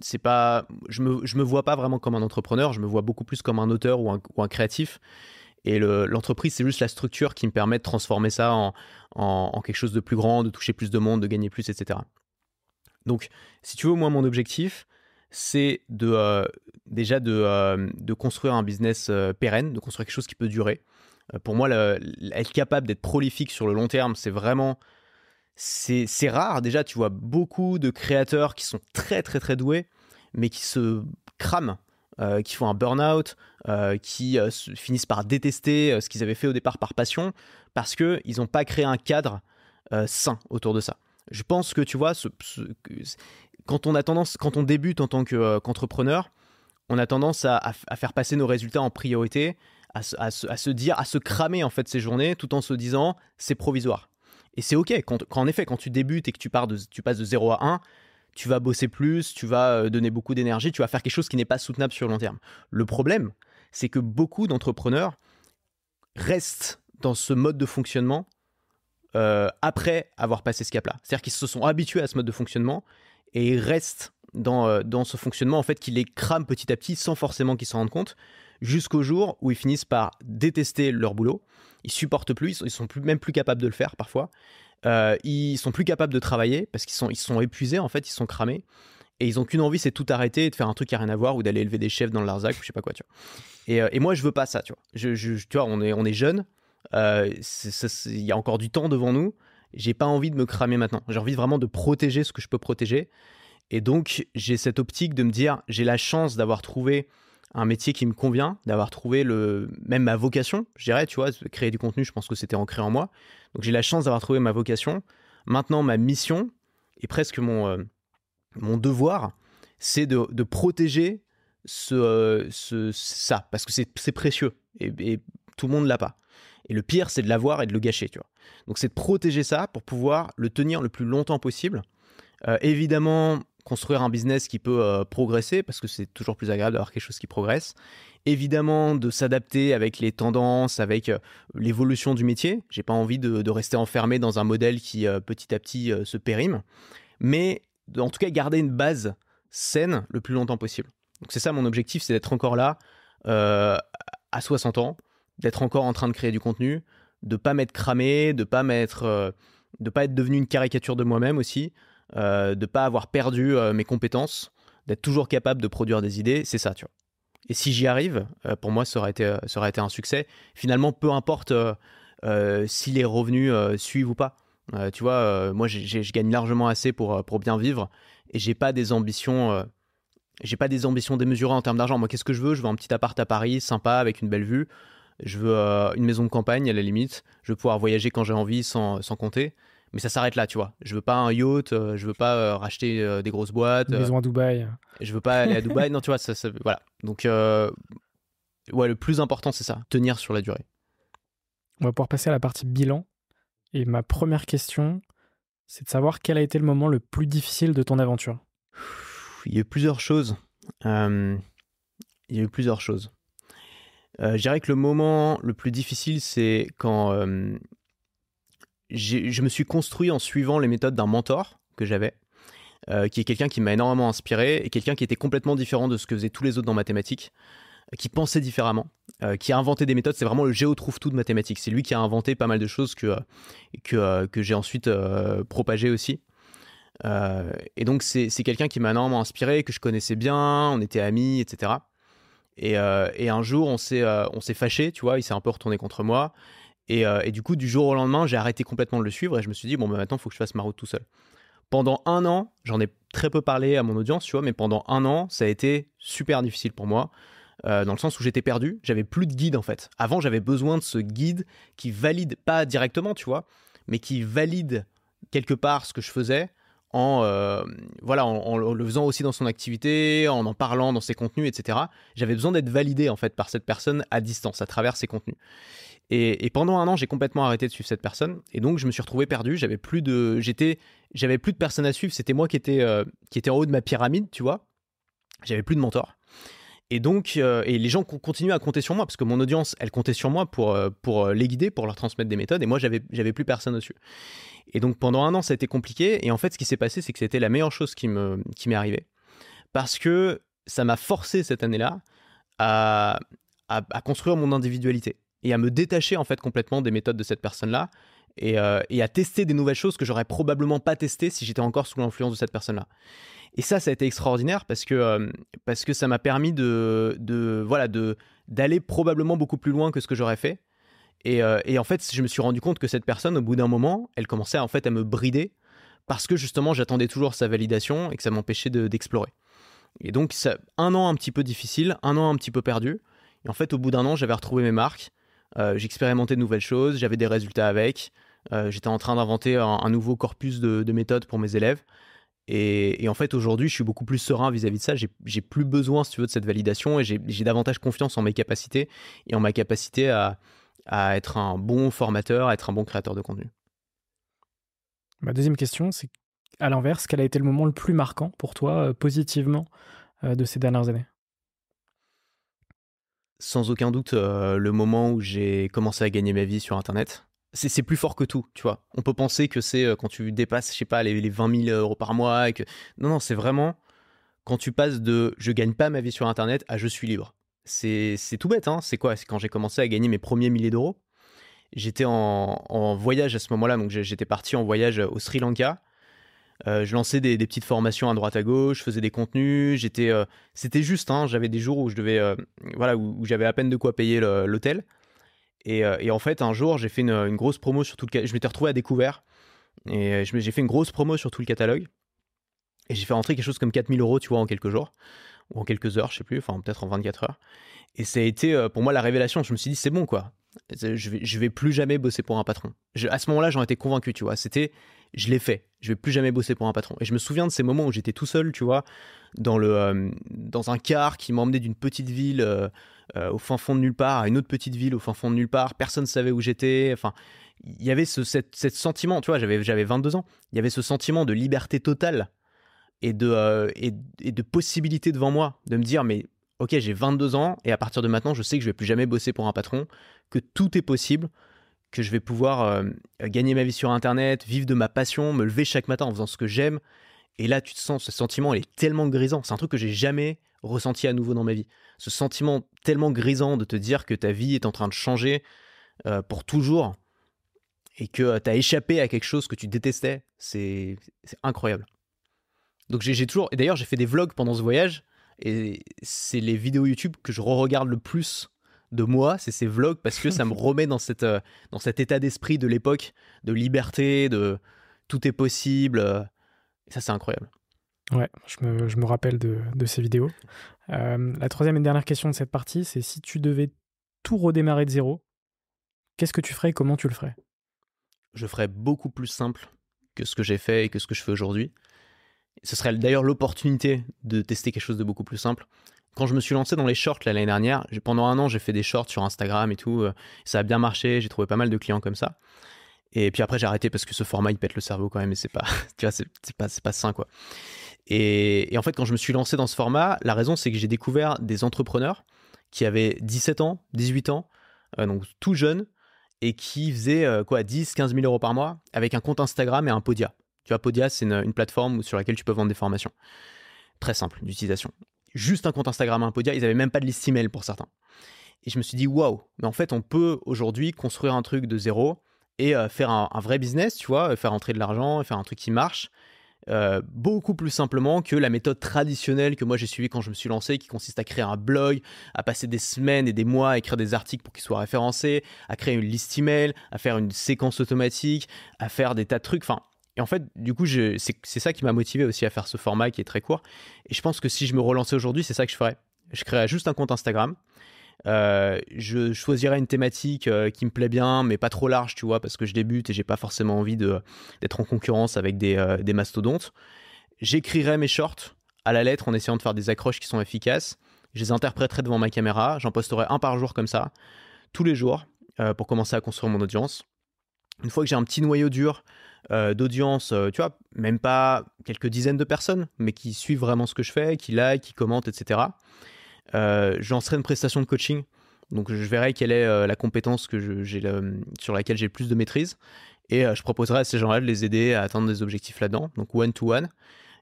c'est pas je me je me vois pas vraiment comme un entrepreneur je me vois beaucoup plus comme un auteur ou un créatif et l'entreprise, c'est juste la structure qui me permet de transformer ça en, quelque chose de plus grand, de toucher plus de monde, de gagner plus, etc. Donc, si tu veux, moi, mon objectif, c'est de euh, déjà euh, de, construire un business euh, pérenne, de construire quelque chose qui peut durer. pour moi, être capable d'être prolifique sur le long terme, c'est vraiment c'est rare. Déjà, tu vois beaucoup de créateurs qui sont très très très doués, mais qui se crament euh, qui font un burn-out, euh, qui euh, finissent par détester ce qu'ils avaient fait au départ par passion, parce que ils n'ont pas créé un cadre sain autour de ça. Je pense que tu vois, ce, quand on a tendance, quand on débute en tant qu'entrepreneur, on a tendance à, faire passer nos résultats en priorité, à, se dire, à se cramer en fait ces journées, tout en se disant c'est provisoire. Et c'est ok. Quand, en effet, quand tu débutes et que tu pars de, tu passes de 0 à 1, tu vas bosser plus, tu vas euh, donner beaucoup d'énergie, tu vas faire quelque chose qui n'est pas soutenable sur le long terme. Le problème, c'est que beaucoup d'entrepreneurs restent dans ce mode de fonctionnement euh, après avoir passé ce cap-là. C'est-à-dire qu'ils se sont habitués à ce mode de fonctionnement et ils restent dans, euh, dans ce fonctionnement en fait qui les crame petit à petit sans forcément qu'ils s'en rendent compte jusqu'au jour où ils finissent par détester leur boulot. Ils supportent plus, ils sont, même plus capables de le faire parfois. Euh, ils sont plus capables de travailler parce qu'ils sont, ils sont épuisés en fait, ils sont cramés et ils ont qu'une envie, c'est tout arrêter et de faire un truc qui rien à voir ou d'aller élever des chefs dans le Larzac ou je sais pas quoi, euh, et, moi, je veux pas ça, tu vois. Tu vois, on est, on est jeune, euh, il y a encore du temps devant nous. J'ai pas envie de me cramer maintenant. J'ai envie vraiment de protéger ce que je peux protéger. Et donc, j'ai cette optique de me dire, j'ai la chance d'avoir trouvé un métier qui me convient, d'avoir trouvé le même ma vocation, je dirais, tu vois, créer du contenu, je pense que c'était ancré en moi. Donc j'ai la chance d'avoir trouvé ma vocation. Maintenant, ma mission et presque mon euh, mon devoir, c'est de, de, protéger ce, euh, ce, ça parce que c'est précieux et, tout le monde l'a pas. Et le pire, c'est de l'avoir et de le gâcher, tu vois. Donc c'est de protéger ça pour pouvoir le tenir le plus longtemps possible. Euh, évidemment, construire un business qui peut euh, progresser, parce que c'est toujours plus agréable d'avoir quelque chose qui progresse. Évidemment, de s'adapter avec les tendances, avec euh, l'évolution du métier. J'ai pas envie de, rester enfermé dans un modèle qui euh, petit à petit se périme, mais en tout cas garder une base saine le plus longtemps possible. Donc c'est ça mon objectif, c'est d'être encore là à 60 ans, d'être encore en train de créer du contenu, de pas m'être cramé, de pas m'être, de pas être devenu une caricature de moi-même aussi, euh, de pas avoir perdu euh, mes compétences, d'être toujours capable de produire des idées, c'est ça, tu vois. Et si j'y arrive, euh, pour moi, ça aurait été, ça aurait été un succès. Finalement, peu importe si les revenus suivent ou pas. tu vois, moi, je gagne largement assez pour pour bien vivre et j'ai pas des ambitions. j'ai pas des ambitions démesurées en termes d'argent. Moi, qu'est-ce que je veux? Je veux un petit appart à Paris, sympa, avec une belle vue. Je veux une maison de campagne à la limite. Je veux pouvoir voyager quand j'ai envie sans, sans compter mais ça s'arrête là, tu vois. Je veux pas un yacht, euh, je veux pas euh, racheter euh, des grosses boîtes. Une maison à Dubaï. Je veux pas aller à Dubaï, non, tu vois, ça, ça voilà. Donc, ouais, le plus important, c'est ça, tenir sur la durée. On va pouvoir passer à la partie bilan. Et ma première question, c'est de savoir quel a été le moment le plus difficile de ton aventure. Il y a eu plusieurs choses. il y a eu plusieurs choses. je dirais que le moment le plus difficile, c'est quand je me suis construit en suivant les méthodes d'un mentor que j'avais, euh, qui est quelqu'un qui m'a énormément inspiré et quelqu'un qui était complètement différent de ce que faisaient tous les autres dans mathématiques, euh, qui pensait différemment, euh, qui a inventé des méthodes. C'est vraiment le géo trouve tout de mathématiques. C'est lui qui a inventé pas mal de choses que que, j'ai ensuite propagé aussi. et donc c'est quelqu'un qui m'a énormément inspiré, que je connaissais bien, on était amis, etc. Et, et un jour on s'est on s'est fâché, tu vois, il s'est un peu retourné contre moi. Euh, et, du coup, du jour au lendemain, j'ai arrêté complètement de le suivre et je me suis dit, bon, bah, maintenant, il faut que je fasse ma route tout seul. Pendant un an, j'en ai très peu parlé à mon audience, tu vois, mais pendant un an, ça a été super difficile pour moi. Euh, dans le sens où j'étais perdu, j'avais plus de guide en fait. Avant, j'avais besoin de ce guide qui valide, pas directement, tu vois, mais qui valide quelque part ce que je faisais en euh, voilà en, le faisant aussi dans son activité, en en parlant dans ses contenus, etc. J'avais besoin d'être validé en fait par cette personne à distance, à travers ses contenus. Et, pendant un an, j'ai complètement arrêté de suivre cette personne, et donc je me suis retrouvé perdu. J'avais plus de, j'étais, j'avais plus de personnes à suivre. C'était moi qui était, euh, qui était en haut de ma pyramide, tu vois. J'avais plus de mentor. Et donc, euh, et les gens continuaient à compter sur moi parce que mon audience, elle comptait sur moi pour euh, pour les guider, pour leur transmettre des méthodes. Et moi, j'avais j'avais plus personne dessus. Et donc pendant un an, ça a été compliqué. Et en fait, ce qui s'est passé, c'est que c'était la meilleure chose qui me qui m'est arrivée parce que ça m'a forcé cette année-là à, à, à construire mon individualité et à me détacher en fait complètement des méthodes de cette personne-là et, euh, et, à tester des nouvelles choses que j'aurais probablement pas testées si j'étais encore sous l'influence de cette personne-là. Et ça, ça a été extraordinaire parce que euh, parce que ça m'a permis de, de voilà de d'aller probablement beaucoup plus loin que ce que j'aurais fait. Et, euh, et, en fait, je me suis rendu compte que cette personne, au bout d'un moment, elle commençait en fait à me brider parce que justement, j'attendais toujours sa validation et que ça m'empêchait d'explorer. et donc, ça, un an un petit peu difficile, un an un petit peu perdu. Et en fait, au bout d'un an, j'avais retrouvé mes marques. Euh, j'expérimentais de nouvelles choses, j'avais des résultats avec. Euh, j'étais en train d'inventer un, nouveau corpus de, méthodes pour mes élèves. Et, en fait, aujourd'hui, je suis beaucoup plus serein vis-à-vis de ça. J'ai plus besoin, si tu veux, de cette validation et j'ai davantage confiance en mes capacités et en ma capacité à, être un bon formateur, à être un bon créateur de contenu. Ma deuxième question, c'est à l'inverse, quel a été le moment le plus marquant pour toi, euh, positivement, de ces dernières années? Sans aucun doute, euh, le moment où j'ai commencé à gagner ma vie sur Internet. C'est plus fort que tout, tu vois. On peut penser que c'est quand tu dépasses, je sais pas, les, les 20 000 euros par mois. Que... Non, non, c'est vraiment quand tu passes de je gagne pas ma vie sur Internet à je suis libre. C'est tout bête, hein. C'est quoi? C'est quand j'ai commencé à gagner mes premiers milliers d'euros. J'étais en, voyage à ce moment-là, donc j'étais parti en voyage au Sri Lanka. Euh, je lançais des, petites formations à droite à gauche, je faisais des contenus. J'étais, euh, c'était juste. Hein, j'avais des jours où je devais, euh, voilà, où, j'avais à peine de quoi payer l'hôtel. Et, en fait, un jour, j'ai fait une, grosse promo sur tout le. Je m'étais retrouvé à découvert et j'ai fait une grosse promo sur tout le catalogue. Et j'ai fait rentrer quelque chose comme 4000 euros, tu vois, en quelques jours ou en quelques heures, je sais plus, enfin peut-être en 24 heures. Et ça a été pour moi la révélation. Je me suis dit c'est bon quoi. Je vais, vais plus jamais bosser pour un patron. à ce moment-là, j'en étais convaincu, tu vois. C'était, je l'ai fait. Je vais plus jamais bosser pour un patron. Et je me souviens de ces moments où j'étais tout seul, tu vois, dans le, euh, dans un car qui m'emmenait d'une petite ville euh, euh, au fin fond de nulle part à une autre petite ville au fin fond de nulle part. Personne ne savait où j'étais. Enfin, il y avait ce cette, sentiment, tu vois, j'avais, j'avais 22 ans. Il y avait ce sentiment de liberté totale et de, et, de possibilité devant moi de me dire, mais ok, j'ai 22 ans et à partir de maintenant, je sais que je vais plus jamais bosser pour un patron, que tout est possible, que je vais pouvoir euh, gagner ma vie sur Internet, vivre de ma passion, me lever chaque matin en faisant ce que j'aime. Et là, tu te sens, ce sentiment, il est tellement grisant. C'est un truc que j'ai jamais ressenti à nouveau dans ma vie. Ce sentiment tellement grisant de te dire que ta vie est en train de changer euh, pour toujours et que tu as échappé à quelque chose que tu détestais, c'est incroyable. Donc j'ai toujours, et d'ailleurs j'ai fait des vlogs pendant ce voyage et c'est les vidéos YouTube que je re-regarde le plus de moi, c'est ces vlogs parce que ça me remet dans, cette, euh, dans cet état d'esprit de l'époque, de liberté, de tout est possible. Et ça, c'est incroyable. Ouais, je me, je me rappelle de, de, ces vidéos. Euh, la troisième et dernière question de cette partie, c'est si tu devais tout redémarrer de zéro, qu'est-ce que tu ferais et comment tu le ferais? Je ferais beaucoup plus simple que ce que j'ai fait et que ce que je fais aujourd'hui. Ce serait d'ailleurs l'opportunité de tester quelque chose de beaucoup plus simple. Quand je me suis lancé dans les shorts l'année dernière, pendant un an, j'ai fait des shorts sur Instagram et tout. Euh, ça a bien marché, j'ai trouvé pas mal de clients comme ça. Et puis après, j'ai arrêté parce que ce format, il pète le cerveau quand même et c'est pas, tu vois, c'est pas, sain, quoi. Et, en fait, quand je me suis lancé dans ce format, la raison, c'est que j'ai découvert des entrepreneurs qui avaient 17 ans, 18 ans, euh, donc tout jeunes, et qui faisaient euh, quoi, 10, 15 000 euros par mois avec un compte Instagram et un Podia. Tu vois, Podia, c'est une, plateforme sur laquelle tu peux vendre des formations. Très simple d'utilisation. Juste un compte Instagram, un Podia, ils n'avaient même pas de liste email pour certains. Et je me suis dit, waouh, mais en fait, on peut aujourd'hui construire un truc de zéro et euh, faire un, vrai business, tu vois, faire entrer de l'argent, faire un truc qui marche. Euh, beaucoup plus simplement que la méthode traditionnelle que moi j'ai suivie quand je me suis lancé, qui consiste à créer un blog, à passer des semaines et des mois à écrire des articles pour qu'ils soient référencés, à créer une liste email, à faire une séquence automatique, à faire des tas de trucs. Enfin, et en fait, du coup, c'est ça qui m'a motivé aussi à faire ce format qui est très court. Et je pense que si je me relançais aujourd'hui, c'est ça que je ferais. Je créerais juste un compte Instagram. Euh, je choisirais une thématique euh, qui me plaît bien, mais pas trop large, tu vois, parce que je débute et j'ai pas forcément envie d'être en concurrence avec des, euh, des mastodontes. J'écrirais mes shorts à la lettre en essayant de faire des accroches qui sont efficaces. Je les interpréterais devant ma caméra. J'en posterai un par jour comme ça, tous les jours, pour commencer à construire mon audience. Une fois que j'ai un petit noyau dur euh, d'audience, euh, tu vois, même pas quelques dizaines de personnes, mais qui suivent vraiment ce que je fais, qui like, qui commentent, etc. Euh, je lancerai une prestation de coaching. Donc je verrai quelle est la compétence que j'ai sur laquelle j'ai le plus de maîtrise et je proposerai à ces gens-là de les aider à atteindre des objectifs là-dedans, donc one to one.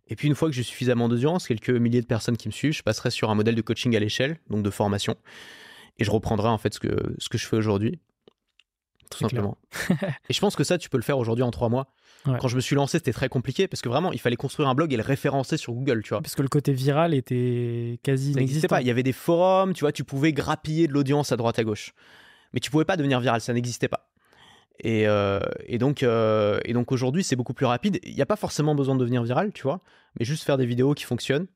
Et puis une fois que j'ai suffisamment d'audience, quelques milliers de personnes qui me suivent, je passerai sur un modèle de coaching à l'échelle, donc de formation, et je reprendrai en fait ce que ce que je fais aujourd'hui tout simplement. et je pense que ça, tu peux le faire aujourd'hui en trois mois. Quand je me suis lancé, c'était très compliqué parce que vraiment, il fallait construire un blog et le référencer sur Google, tu vois. Parce que le côté viral était quasi inexistant. pas. Il y avait des forums, tu vois, tu pouvais grappiller de l'audience à droite à gauche, mais tu pouvais pas devenir viral, ça n'existait pas. Et, euh, et, donc, euh, et donc aujourd'hui, c'est beaucoup plus rapide. Il n'y a pas forcément besoin de devenir viral, tu vois, mais juste faire des vidéos qui fonctionnent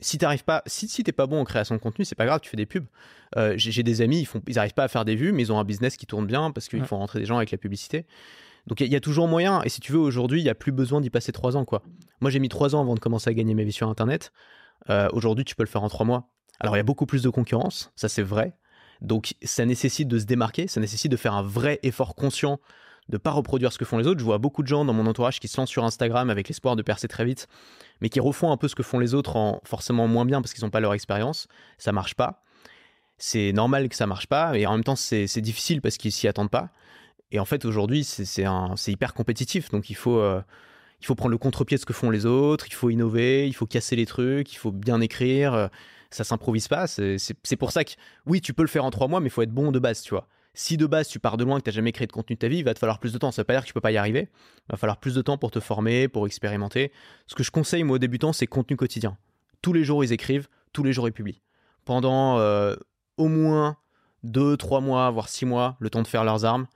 si t'arrives pas, si, si t'es pas bon en création de contenu, c'est pas grave, tu fais des pubs. Euh, j'ai des amis, ils font, ils arrivent pas à faire des vues, mais ils ont un business qui tourne bien parce qu'ils font rentrer des gens avec la publicité. Donc il y, a toujours moyen. Et si tu veux, aujourd'hui, il n'y a plus besoin d'y passer trois ans. quoi. Moi, j'ai mis trois ans avant de commencer à gagner ma vie sur Internet. Euh, aujourd'hui, tu peux le faire en trois mois. Alors, il y a beaucoup plus de concurrence, ça c'est vrai. Donc, ça nécessite de se démarquer, ça nécessite de faire un vrai effort conscient de pas reproduire ce que font les autres. Je vois beaucoup de gens dans mon entourage qui se lancent sur Instagram avec l'espoir de percer très vite, mais qui refont un peu ce que font les autres en forcément moins bien parce qu'ils n'ont pas leur expérience. Ça marche pas. C'est normal que ça marche pas, et en même temps c'est difficile parce qu'ils s'y attendent pas. Et en fait, aujourd'hui, c'est hyper compétitif. Donc, il faut, euh, il faut prendre le contre-pied de ce que font les autres, il faut innover, il faut casser les trucs, il faut bien écrire. Ça s'improvise pas. C'est pour ça que, oui, tu peux le faire en trois mois, mais il faut être bon de base, tu vois. Si de base tu pars de loin, que tu n'as jamais créé de contenu de ta vie, il va te falloir plus de temps. Ça veut pas dire que tu peux pas y arriver. Il va falloir plus de temps pour te former, pour expérimenter. Ce que je conseille, moi, aux débutants, c'est contenu quotidien. Tous les jours, ils écrivent, tous les jours, ils publient. Pendant euh, au moins deux, trois mois, voire six mois, le temps de faire leurs armes.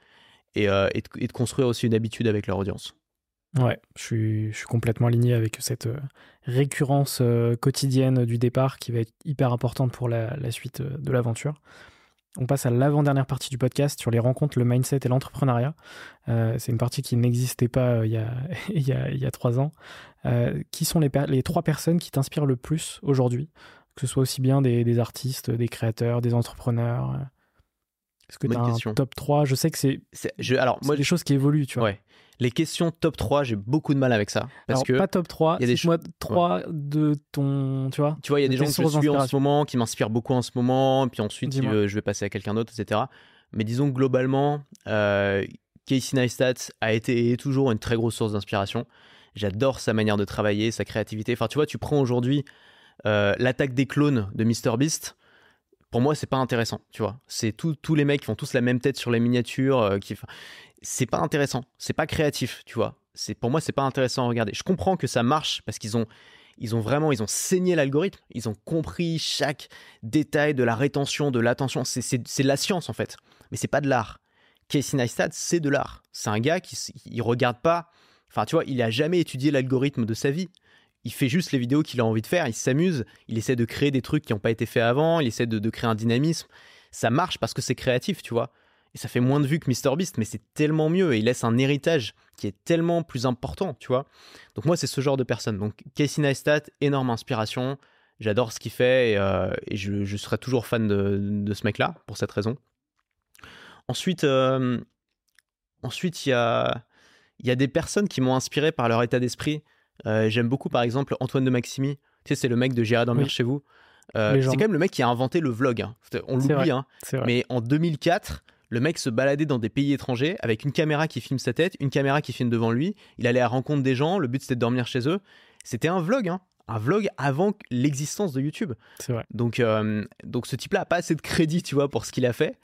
Euh, et, de, construire aussi une habitude avec leur audience. Ouais, je suis, complètement aligné avec cette euh, récurrence quotidienne du départ qui va être hyper importante pour la, suite de l'aventure. On passe à l'avant-dernière partie du podcast sur les rencontres, le mindset et l'entrepreneuriat. c'est une partie qui n'existait pas il, y a, il, y a, il y a trois ans. qui sont les, les trois personnes qui t'inspirent le plus aujourd'hui? Que ce soit aussi bien des, des artistes, des créateurs, des entrepreneurs est-ce que tu as un top 3 Je sais que c'est alors moi des choses qui évoluent, tu vois. Ouais. Les questions top 3, j'ai beaucoup de mal avec ça parce alors, que pas top 3, il y a des choses 3 de ton, tu vois. Tu vois, il y a des gens que je suis en ce moment qui m'inspirent beaucoup en ce moment, puis ensuite je vais passer à quelqu'un d'autre, etc. Mais disons que globalement, euh, Casey Neistat a été et est toujours une très grosse source d'inspiration. J'adore sa manière de travailler, sa créativité. Enfin, tu vois, tu prends aujourd'hui euh, l'attaque des clones de MrBeast pour moi c'est pas intéressant tu vois c'est tous les mecs qui font tous la même tête sur les miniatures euh, qui c'est pas intéressant. C'est pas créatif tu vois. C'est pour moi c'est pas intéressant à regarder. Je comprends que ça marche parce qu'ils ont ils ont vraiment ils ont saigné l'algorithme. Ils ont compris chaque détail de la rétention de l'attention. C'est de la science en fait. Mais c'est pas de l'art. Casey Neistat c'est de l'art. C'est un gars qui il regarde pas. Enfin tu vois il a jamais étudié l'algorithme de sa vie. Il fait juste les vidéos qu'il a envie de faire, il s'amuse, il essaie de créer des trucs qui n'ont pas été faits avant, il essaie de, créer un dynamisme. Ça marche parce que c'est créatif, tu vois. Et ça fait moins de vues que MrBeast, mais c'est tellement mieux et il laisse un héritage qui est tellement plus important, tu vois. Donc moi, c'est ce genre de personne. Donc Casey Neistat, énorme inspiration. J'adore ce qu'il fait et, euh, je, serai toujours fan de, ce mec-là pour cette raison. Ensuite, euh, ensuite il y a, y a des personnes qui m'ont inspiré par leur état d'esprit. Euh, j'aime beaucoup par exemple Antoine de Maximi. Tu sais, c'est le mec de J'irai dormir chez vous. Euh, c'est quand même le mec qui a inventé le vlog. Hein. On l'oublie, hein. mais en 2004, le mec se baladait dans des pays étrangers avec une caméra qui filme sa tête, une caméra qui filme devant lui. Il allait à la rencontre des gens. Le but c'était de dormir chez eux. C'était un vlog, hein. un vlog avant l'existence de YouTube. C'est vrai. Donc, euh, donc ce type-là a pas assez de crédit, tu vois, pour ce qu'il a fait.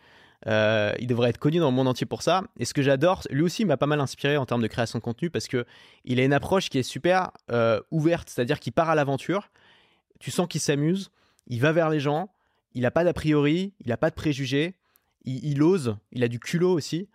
Euh, il devrait être connu dans le monde entier pour ça. Et ce que j'adore, lui aussi m'a pas mal inspiré en termes de création de contenu parce que il a une approche qui est super euh, ouverte, c'est-à-dire qu'il part à l'aventure. Tu sens qu'il s'amuse, il va vers les gens, il a pas d'a priori, il a pas de préjugés, il, ose, il a du culot aussi.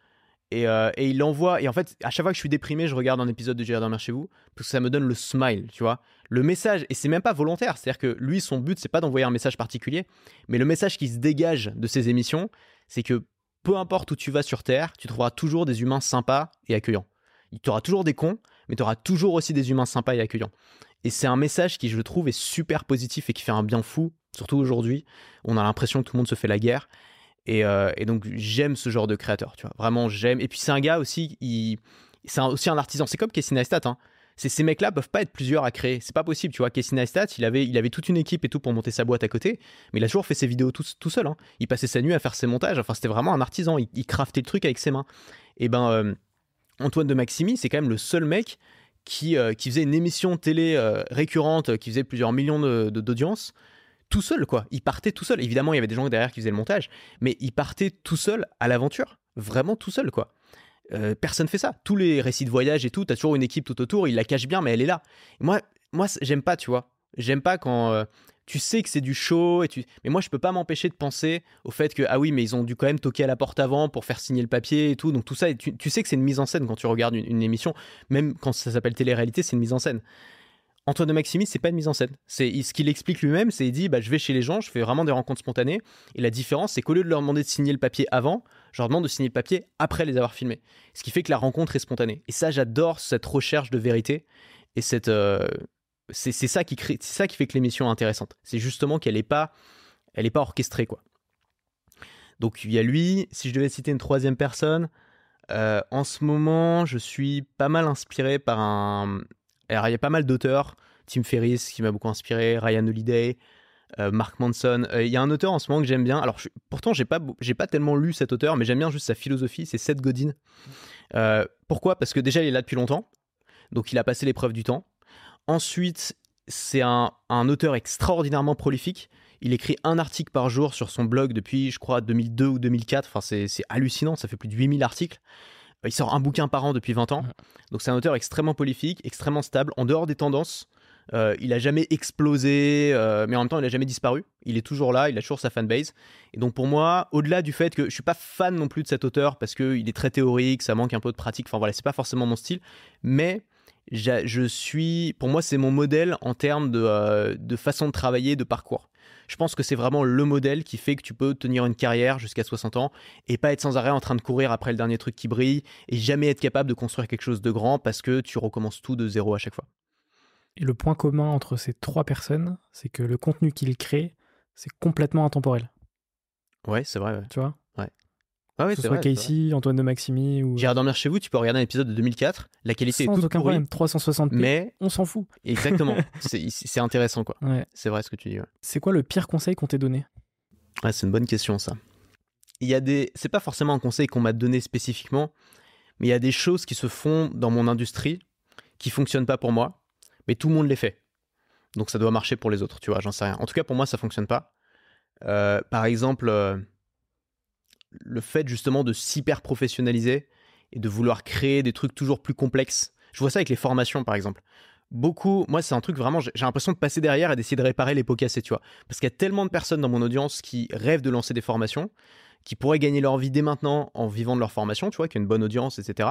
Et, euh, et, il l'envoie. Et en fait, à chaque fois que je suis déprimé, je regarde un épisode de dormir chez vous parce que ça me donne le smile, tu vois. Le message, et c'est même pas volontaire, c'est-à-dire que lui, son but, c'est pas d'envoyer un message particulier, mais le message qui se dégage de ses émissions, c'est que peu importe où tu vas sur Terre, tu trouveras toujours des humains sympas et accueillants. Tu auras toujours des cons, mais tu auras toujours aussi des humains sympas et accueillants. Et c'est un message qui, je le trouve, est super positif et qui fait un bien fou, surtout aujourd'hui. On a l'impression que tout le monde se fait la guerre. Et, euh, donc, j'aime ce genre de créateur, tu vois. Vraiment, j'aime. Et puis, c'est un gars aussi, il, c'est aussi un artisan. C'est comme Casey Neistat, hein ces mecs-là peuvent pas être plusieurs à créer. C'est pas possible, tu vois. Casey Neistat, il avait, il avait toute une équipe et tout pour monter sa boîte à côté, mais il a toujours fait ses vidéos tout, tout seul. Hein. Il passait sa nuit à faire ses montages. Enfin, c'était vraiment un artisan. Il, craftait le truc avec ses mains. Et ben, euh, Antoine de Maximi, c'est quand même le seul mec qui, euh, qui faisait une émission télé récurrente, qui faisait plusieurs millions d'audience. Tout seul, quoi. Il partait tout seul. Évidemment, il y avait des gens derrière qui faisaient le montage, mais il partait tout seul à l'aventure. Vraiment tout seul, quoi. Euh, personne fait ça. Tous les récits de voyage et tout, t'as toujours une équipe tout autour, il la cache bien, mais elle est là. moi, moi, j'aime pas, tu vois. J'aime pas quand euh, tu sais que c'est du show et tu. Mais moi, je peux pas m'empêcher de penser au fait que ah oui, mais ils ont dû quand même toquer à la porte avant pour faire signer le papier et tout. Donc tout ça, tu, sais que c'est une mise en scène quand tu regardes une, émission, même quand ça s'appelle télé-réalité, c'est une mise en scène. Antoine de Maximi, c'est pas une mise en scène. C'est ce qu'il explique lui-même, c'est il dit bah je vais chez les gens, je fais vraiment des rencontres spontanées et la différence c'est qu'au lieu de leur demander de signer le papier avant, je leur demande de signer le papier après les avoir filmés. Ce qui fait que la rencontre est spontanée. Et ça j'adore cette recherche de vérité et cette euh, c'est ça qui crée c'est ça qui fait que l'émission est intéressante. C'est justement qu'elle est pas elle est pas orchestrée quoi. Donc il y a lui, si je devais citer une troisième personne, euh, en ce moment, je suis pas mal inspiré par un il y a pas mal d'auteurs. Tim Ferriss qui m'a beaucoup inspiré, Ryan Holiday, euh, Mark Manson. Euh, il y a un auteur en ce moment que j'aime bien. Alors, pourtant, j'ai pas, j'ai pas tellement lu cet auteur, mais j'aime bien juste sa philosophie. C'est Seth Godin. Euh, pourquoi? Parce que déjà, il est là depuis longtemps. Donc, il a passé l'épreuve du temps. Ensuite, c'est un, un, auteur extraordinairement prolifique. Il écrit un article par jour sur son blog depuis, je crois, 2002 ou 2004. Enfin, c'est hallucinant. Ça fait plus de 8000 articles. Euh, il sort un bouquin par an depuis 20 ans. Donc c'est un auteur extrêmement prolifique, extrêmement stable, en dehors des tendances. Euh, il a jamais explosé, euh, mais en même temps, il a jamais disparu. Il est toujours là, il a toujours sa fanbase. Et donc pour moi, au-delà du fait que je suis pas fan non plus de cet auteur parce que il est très théorique, ça manque un peu de pratique. Enfin voilà, c'est pas forcément mon style, mais je suis, pour moi, c'est mon modèle en termes de, de façon de travailler, de parcours. Je pense que c'est vraiment le modèle qui fait que tu peux tenir une carrière jusqu'à 60 ans et pas être sans arrêt en train de courir après le dernier truc qui brille et jamais être capable de construire quelque chose de grand parce que tu recommences tout de zéro à chaque fois. Et le point commun entre ces trois personnes, c'est que le contenu qu'ils créent, c'est complètement intemporel. Ouais, c'est vrai. Tu vois? Ouais. Ah que ce soit Casey, Antoine de Maximi ou. J'irai dormir chez vous, tu peux regarder un épisode de 2004. La qualité Sans est toute aucun problème, 360p. Mais on s'en fout. Exactement. c'est intéressant, quoi. Ouais. C'est vrai ce que tu dis. C'est quoi le pire conseil qu'on t'ait donné? Ouais, C'est une bonne question, ça. Il y a des. C'est pas forcément un conseil qu'on m'a donné spécifiquement, mais il y a des choses qui se font dans mon industrie qui fonctionnent pas pour moi, mais tout le monde les fait. Donc ça doit marcher pour les autres, tu vois, j'en sais rien. En tout cas, pour moi, ça fonctionne pas. Euh, par exemple. Euh, le fait justement de s'hyper professionnaliser et de vouloir créer des trucs toujours plus complexes. Je vois ça avec les formations par exemple. Beaucoup, moi c'est un truc vraiment, j'ai l'impression de passer derrière et d'essayer de réparer les pots cassés, tu vois. Parce qu'il y a tellement de personnes dans mon audience qui rêvent de lancer des formations, qui pourraient gagner leur vie dès maintenant en vivant de leur formation, tu vois, qui ont une bonne audience, etc.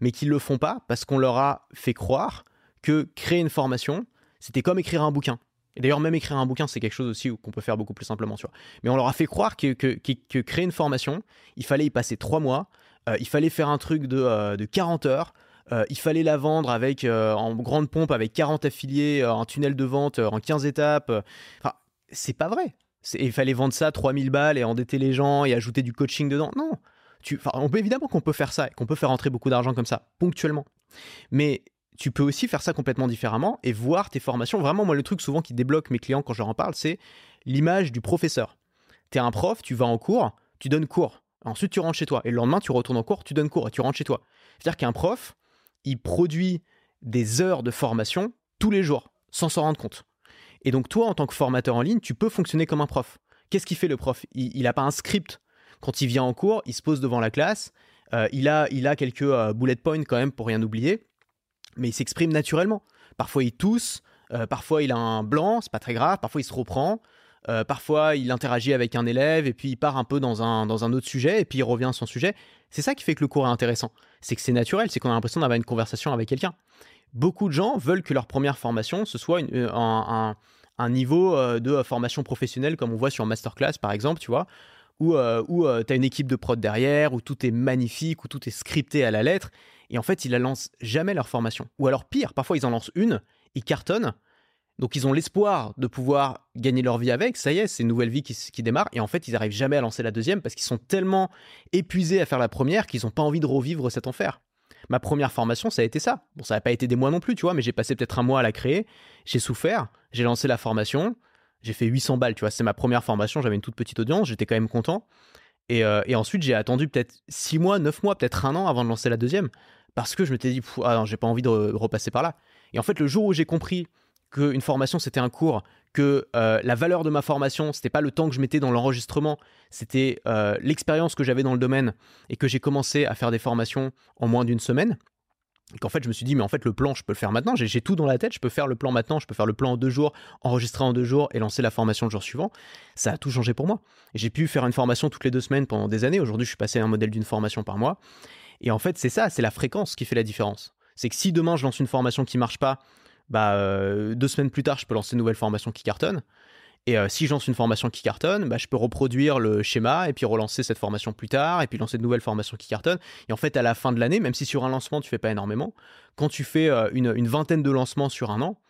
Mais qui le font pas parce qu'on leur a fait croire que créer une formation, c'était comme écrire un bouquin. Et d'ailleurs, même écrire un bouquin, c'est quelque chose aussi qu'on peut faire beaucoup plus simplement. Mais on leur a fait croire que, créer une formation, il fallait y passer trois mois, euh, il fallait faire un truc de, euh, de 40 heures, euh, il fallait la vendre avec en grande pompe, avec 40 affiliés, un tunnel de vente en 15 étapes. C'est pas vrai. Il fallait vendre ça 3000 balles et endetter les gens et ajouter du coaching dedans. Non. On peut évidemment qu'on peut faire ça, qu'on peut faire rentrer beaucoup d'argent comme ça, ponctuellement. Mais tu peux aussi faire ça complètement différemment et voir tes formations. Vraiment, moi, le truc souvent qui débloque mes clients quand je leur en parle, c'est l'image du professeur. Tu es un prof, tu vas en cours, tu donnes cours. Ensuite, tu rentres chez toi. Et le lendemain, tu retournes en cours, tu donnes cours et tu rentres chez toi. C'est-à-dire qu'un prof, il produit des heures de formation tous les jours, sans s'en rendre compte. Et donc, toi, en tant que formateur en ligne, tu peux fonctionner comme un prof. Qu'est-ce qu'il fait le prof? Il n'a pas un script. Quand il vient en cours, il se pose devant la classe. Euh, il, a, il a quelques euh, bullet points quand même pour rien oublier mais il s'exprime naturellement. Parfois il tousse, euh, parfois il a un blanc, c'est pas très grave, parfois il se reprend, euh, parfois il interagit avec un élève et puis il part un peu dans un, dans un autre sujet et puis il revient à son sujet. C'est ça qui fait que le cours est intéressant. C'est que c'est naturel, c'est qu'on a l'impression d'avoir une conversation avec quelqu'un. Beaucoup de gens veulent que leur première formation, ce soit euh, un, un, niveau de formation professionnelle comme on voit sur Masterclass par exemple, tu vois, où, où tu as une équipe de prod derrière, où tout est magnifique, où tout est scripté à la lettre. Et en fait, ils la lancent jamais leur formation. Ou alors pire, parfois ils en lancent une, ils cartonnent. Donc ils ont l'espoir de pouvoir gagner leur vie avec, ça y est, c'est une nouvelle vie qui, qui démarre, et en fait ils n'arrivent jamais à lancer la deuxième parce qu'ils sont tellement épuisés à faire la première qu'ils n'ont pas envie de revivre cet enfer. Ma première formation, ça a été ça. Bon, ça n'a pas été des mois non plus, tu vois, mais j'ai passé peut-être un mois à la créer, j'ai souffert, j'ai lancé la formation, j'ai fait 800 balles, tu vois, c'est ma première formation, j'avais une toute petite audience, j'étais quand même content. Et, euh, et ensuite, j'ai attendu peut-être 6 mois, 9 mois, peut-être un an avant de lancer la deuxième parce que je m'étais dit, ah non, j'ai pas envie de, repasser par là. Et en fait, le jour où j'ai compris qu'une formation c'était un cours, que euh, la valeur de ma formation c'était pas le temps que je mettais dans l'enregistrement, c'était euh, l'expérience que j'avais dans le domaine et que j'ai commencé à faire des formations en moins d'une semaine. Qu'en fait, je me suis dit, mais en fait, le plan, je peux le faire maintenant. J'ai tout dans la tête. Je peux faire le plan maintenant. Je peux faire le plan en deux jours, enregistrer en deux jours et lancer la formation le jour suivant. Ça a tout changé pour moi. J'ai pu faire une formation toutes les deux semaines pendant des années. Aujourd'hui, je suis passé à un modèle d'une formation par mois. Et en fait, c'est ça, c'est la fréquence qui fait la différence. C'est que si demain je lance une formation qui marche pas, bah, euh, deux semaines plus tard, je peux lancer une nouvelle formation qui cartonne. Et euh, si je lance une formation qui cartonne, bah, je peux reproduire le schéma et puis relancer cette formation plus tard et puis lancer de nouvelles formations qui cartonnent. Et en fait, à la fin de l'année, même si sur un lancement, tu fais pas énormément, quand tu fais euh, une, une, vingtaine de lancements sur un an,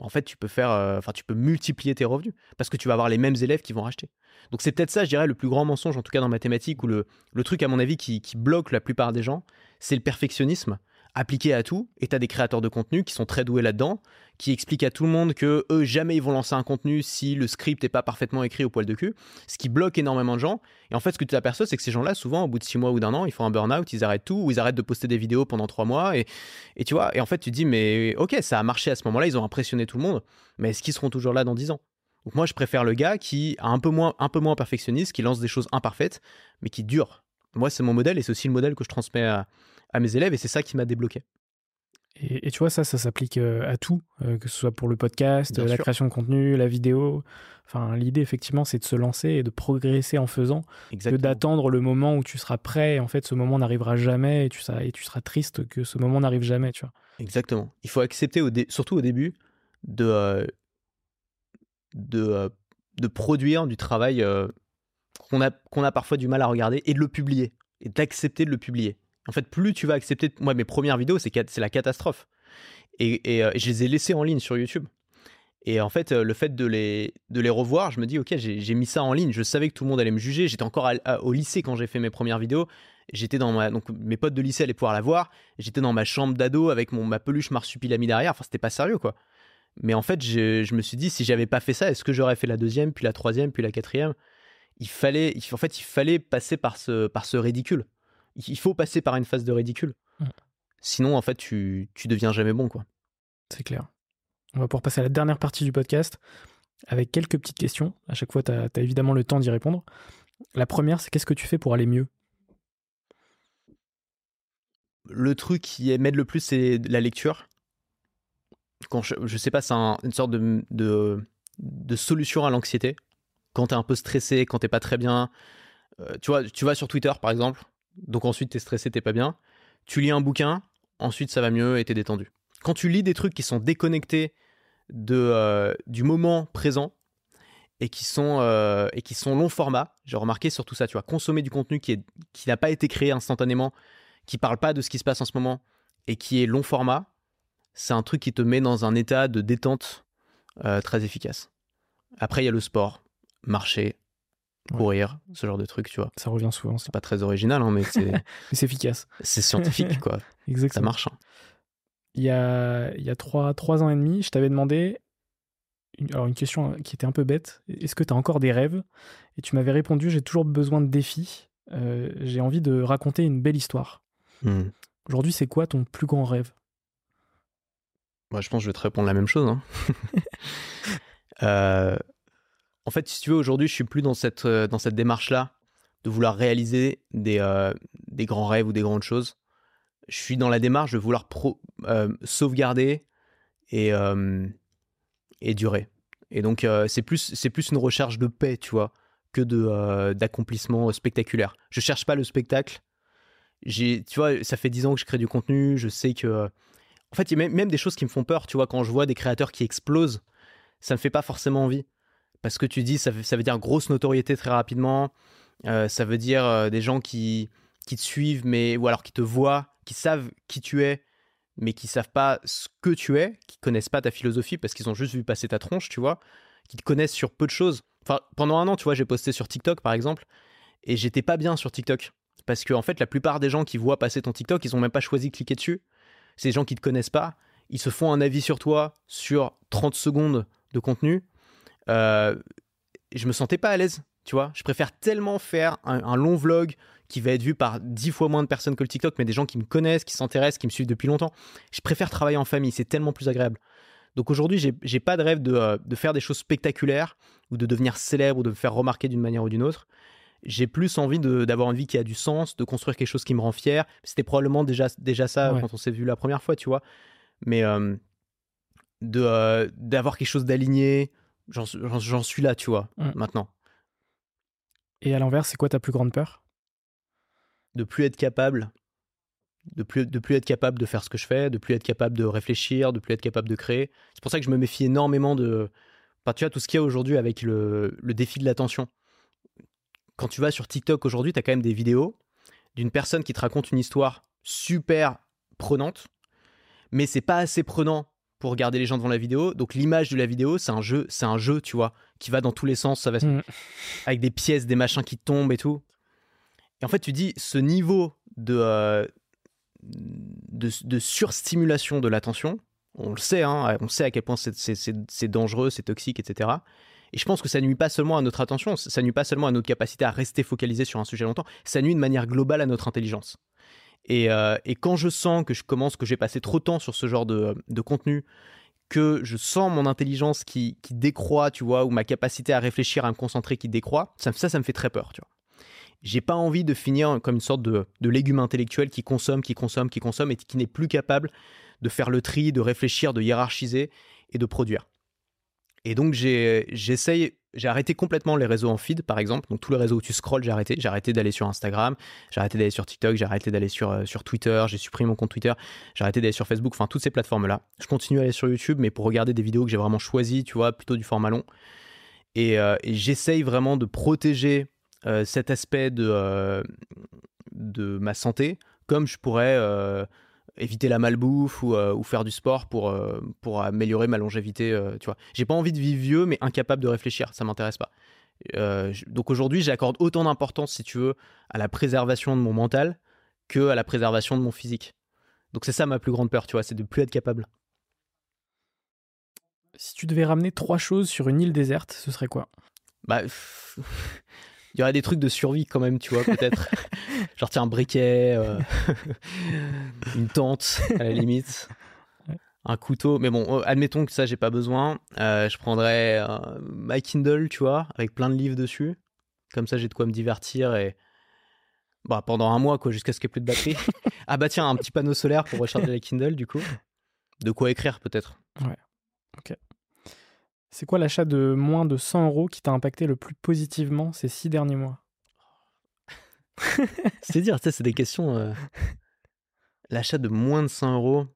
bah, en fait, tu peux faire, euh, tu peux multiplier tes revenus parce que tu vas avoir les mêmes élèves qui vont racheter. Donc, c'est peut-être ça, je dirais, le plus grand mensonge, en tout cas dans mathématiques, ou le, le truc, à mon avis, qui, qui bloque la plupart des gens, c'est le perfectionnisme appliqué à tout. Et tu as des créateurs de contenu qui sont très doués là-dedans, qui expliquent à tout le monde que eux, jamais ils vont lancer un contenu si le script n'est pas parfaitement écrit au poil de cul, ce qui bloque énormément de gens. Et en fait, ce que tu t'aperçois, c'est que ces gens-là, souvent, au bout de six mois ou d'un an, ils font un burn-out, ils arrêtent tout, ou ils arrêtent de poster des vidéos pendant trois mois. Et, tu vois, et en fait, tu dis, mais ok, ça a marché à ce moment-là, ils ont impressionné tout le monde, mais est-ce qu'ils seront toujours là dans dix ans? Donc moi, je préfère le gars qui a un peu moins, un peu moins perfectionniste, qui lance des choses imparfaites, mais qui dure. Moi, c'est mon modèle et c'est aussi le modèle que je transmets à mes élèves et c'est ça qui m'a débloqué. Et, tu vois, ça, ça s'applique euh, à tout, euh, que ce soit pour le podcast, la création de contenu, la vidéo. Enfin, l'idée, effectivement, c'est de se lancer et de progresser en faisant, que d'attendre le moment où tu seras prêt. Et en fait, ce moment n'arrivera jamais et tu, seras, et tu seras triste que ce moment n'arrive jamais, tu vois. Exactement. Il faut accepter, au surtout au début, de, euh, de, de produire du travail qu'on a, qu'on a parfois du mal à regarder et de le publier, et d'accepter de le publier. En fait, plus tu vas accepter. Moi, mes premières vidéos, c'est la catastrophe. Et, euh, je les ai laissées en ligne sur YouTube. Et en fait, euh, le fait de les, revoir, je me dis, ok, j'ai mis ça en ligne. Je savais que tout le monde allait me juger. J'étais encore au lycée quand j'ai fait mes premières vidéos. J'étais dans ma, donc mes potes de lycée allaient pouvoir la voir. J'étais dans ma chambre d'ado avec mon ma peluche marsupilami derrière. Enfin, c'était pas sérieux, quoi. Mais en fait, je, me suis dit, si j'avais pas fait ça, est-ce que j'aurais fait la deuxième, puis la troisième, puis la quatrième? Il fallait, en fait, il fallait passer par ce ridicule il faut passer par une phase de ridicule. Mm. Sinon, en fait, tu, tu deviens jamais bon, quoi. C'est clair. On va pouvoir passer à la dernière partie du podcast avec quelques petites questions. À chaque fois, tu as, évidemment le temps d'y répondre. La première, c'est qu'est-ce que tu fais pour aller mieux? Le truc qui m'aide le plus, c'est la lecture. Quand je, sais pas, c'est une sorte de, de, de solution à l'anxiété. Quand tu es un peu stressé, quand t'es pas très bien. Euh, tu vois, tu vas sur Twitter, par exemple donc ensuite t'es stressé, t'es pas bien. Tu lis un bouquin, ensuite ça va mieux et t'es détendu. Quand tu lis des trucs qui sont déconnectés de, euh, du moment présent et qui sont, euh, et qui sont long format, j'ai remarqué sur tout ça, tu vois, consommer du contenu qui, qui n'a pas été créé instantanément, qui parle pas de ce qui se passe en ce moment et qui est long format, c'est un truc qui te met dans un état de détente euh, très efficace. Après, il y a le sport, marcher, courir, ce genre de truc, tu vois. Ça revient souvent. C'est pas très original, hein, mais c'est. c'est efficace. C'est scientifique, quoi. Exactement. Ça marche. Hein. Il y a, il y a trois, trois ans et demi, je t'avais demandé une, alors une question qui était un peu bête. Est-ce que tu as encore des rêves? Et tu m'avais répondu j'ai toujours besoin de défis. Euh, j'ai envie de raconter une belle histoire. Hmm. Aujourd'hui, c'est quoi ton plus grand rêve? Moi, je pense que je vais te répondre la même chose. Hein. euh, en fait, si tu veux, aujourd'hui, je suis plus dans cette, euh, dans cette démarche-là de vouloir réaliser des, euh, des grands rêves ou des grandes choses. Je suis dans la démarche de vouloir euh, sauvegarder et, et durer. Et donc, c'est plus, c'est plus une recherche de paix, tu vois, que de, d'accomplissement spectaculaire. Je cherche pas le spectacle. Tu vois, ça fait dix ans que je crée du contenu. Je sais que, en fait, il y a même des choses qui me font peur, tu vois, quand je vois des créateurs qui explosent, ça me fait pas forcément envie parce que tu dis ça, veut dire grosse notoriété très rapidement, euh, ça veut dire euh, des gens qui, qui te suivent, mais ou alors qui te voient, qui savent qui tu es, mais qui savent pas ce que tu es, qui connaissent pas ta philosophie parce qu'ils ont juste vu passer ta tronche, tu vois, qui te connaissent sur peu de choses. Enfin, pendant un an, tu vois, j'ai posté sur TikTok par exemple, et j'étais pas bien sur TikTok parce que en fait, la plupart des gens qui voient passer ton TikTok, ils ont même pas choisi de cliquer dessus. C'est des gens qui te connaissent pas, ils se font un avis sur toi sur 30 secondes de contenu euh, je me sentais pas à l'aise, tu vois. Je préfère tellement faire un, long vlog qui va être vu par dix fois moins de personnes que le TikTok, mais des gens qui me connaissent, qui s'intéressent, qui me suivent depuis longtemps. Je préfère travailler en famille, c'est tellement plus agréable. Donc aujourd'hui, j'ai pas de rêve de, euh, de, faire des choses spectaculaires ou de devenir célèbre ou de me faire remarquer d'une manière ou d'une autre. J'ai plus envie d'avoir une vie qui a du sens, de construire quelque chose qui me rend fier. C'était probablement déjà, déjà ça quand on s'est vu la première fois, tu vois. Mais euh, de d'avoir quelque chose d'aligné, J'en suis là, tu vois, maintenant. Et à l'envers, c'est quoi ta plus grande peur? De plus être capable de plus, de plus être capable de faire ce que je fais, de plus être capable de réfléchir, de plus être capable de créer. C'est pour ça que je me méfie énormément de, enfin, tu vois, tout ce qu'il y a aujourd'hui avec le, le défi de l'attention. Quand tu vas sur TikTok aujourd'hui, tu as quand même des vidéos d'une personne qui te raconte une histoire super prenante, mais c'est pas assez prenant pour regarder les gens devant la vidéo. Donc l'image de la vidéo, c'est un jeu, c'est un jeu, tu vois, qui va dans tous les sens, ça va Mm. avec des pièces, des machins qui tombent et tout. Et en fait, tu dis ce niveau de euh, de, de surstimulation de l'attention, on le sait, hein, on sait à quel point c'est- dangereux, c'est toxique, etc. Et je pense que ça nuit pas seulement à notre attention, ça nuit pas seulement à notre capacité à rester focalisé sur un sujet longtemps, ça nuit de manière globale à notre intelligence. Et, euh, et quand je sens que je commence, que j'ai passé trop de temps sur ce genre de, contenu, que je sens mon intelligence qui, décroît, tu vois, ou ma capacité à réfléchir, à me concentrer qui décroît, ça, ça, me fait très peur, tu vois. J'ai pas envie de finir comme une sorte de, de légume intellectuel qui consomme, qui consomme, qui consomme et qui n'est plus capable de faire le tri, de réfléchir, de hiérarchiser et de produire. Et donc j'essaye, j'ai arrêté complètement les réseaux en feed, par exemple. Donc tous les réseaux où tu scrolles, j'ai arrêté. J'ai arrêté d'aller sur Instagram, j'ai arrêté d'aller sur TikTok, j'ai arrêté d'aller sur, euh, sur Twitter, j'ai supprimé mon compte Twitter, j'ai arrêté d'aller sur Facebook, enfin toutes ces plateformes-là. Je continue à aller sur YouTube, mais pour regarder des vidéos que j'ai vraiment choisies, tu vois, plutôt du format long. Et, euh, j'essaye vraiment de protéger euh, cet aspect de, de ma santé, comme je pourrais éviter la malbouffe ou, euh, ou faire du sport pour, euh, pour améliorer ma longévité. euh, tu vois, j'ai pas envie de vivre vieux, mais incapable de réfléchir. Ça m'intéresse pas. Donc aujourd'hui, j'accorde autant d'importance, si tu veux, à la préservation de mon mental que à la préservation de mon physique. Donc c'est ça ma plus grande peur, tu vois, c'est de plus être capable. Si tu devais ramener trois choses sur une île déserte, ce serait quoi? Bah, il y aurait des trucs de survie quand même, tu vois, peut-être. Genre, tiens, un briquet, euh, une tente, à la limite, Ouais. un couteau. Mais bon, euh, admettons que ça, j'ai pas besoin. Euh, je prendrais euh, ma Kindle, tu vois, avec plein de livres dessus. Comme ça, j'ai de quoi me divertir et. Bah, pendant un mois, quoi, jusqu'à ce qu'il n'y ait plus de batterie. ah, bah, tiens, un petit panneau solaire pour recharger la Kindle, du coup. De quoi écrire, peut-être. C'est quoi l'achat de moins de 100 euros qui t'a impacté le plus positivement ces six derniers mois? C'est dire, tu sais, c'est des questions. euh, L'achat de moins de 100 euros.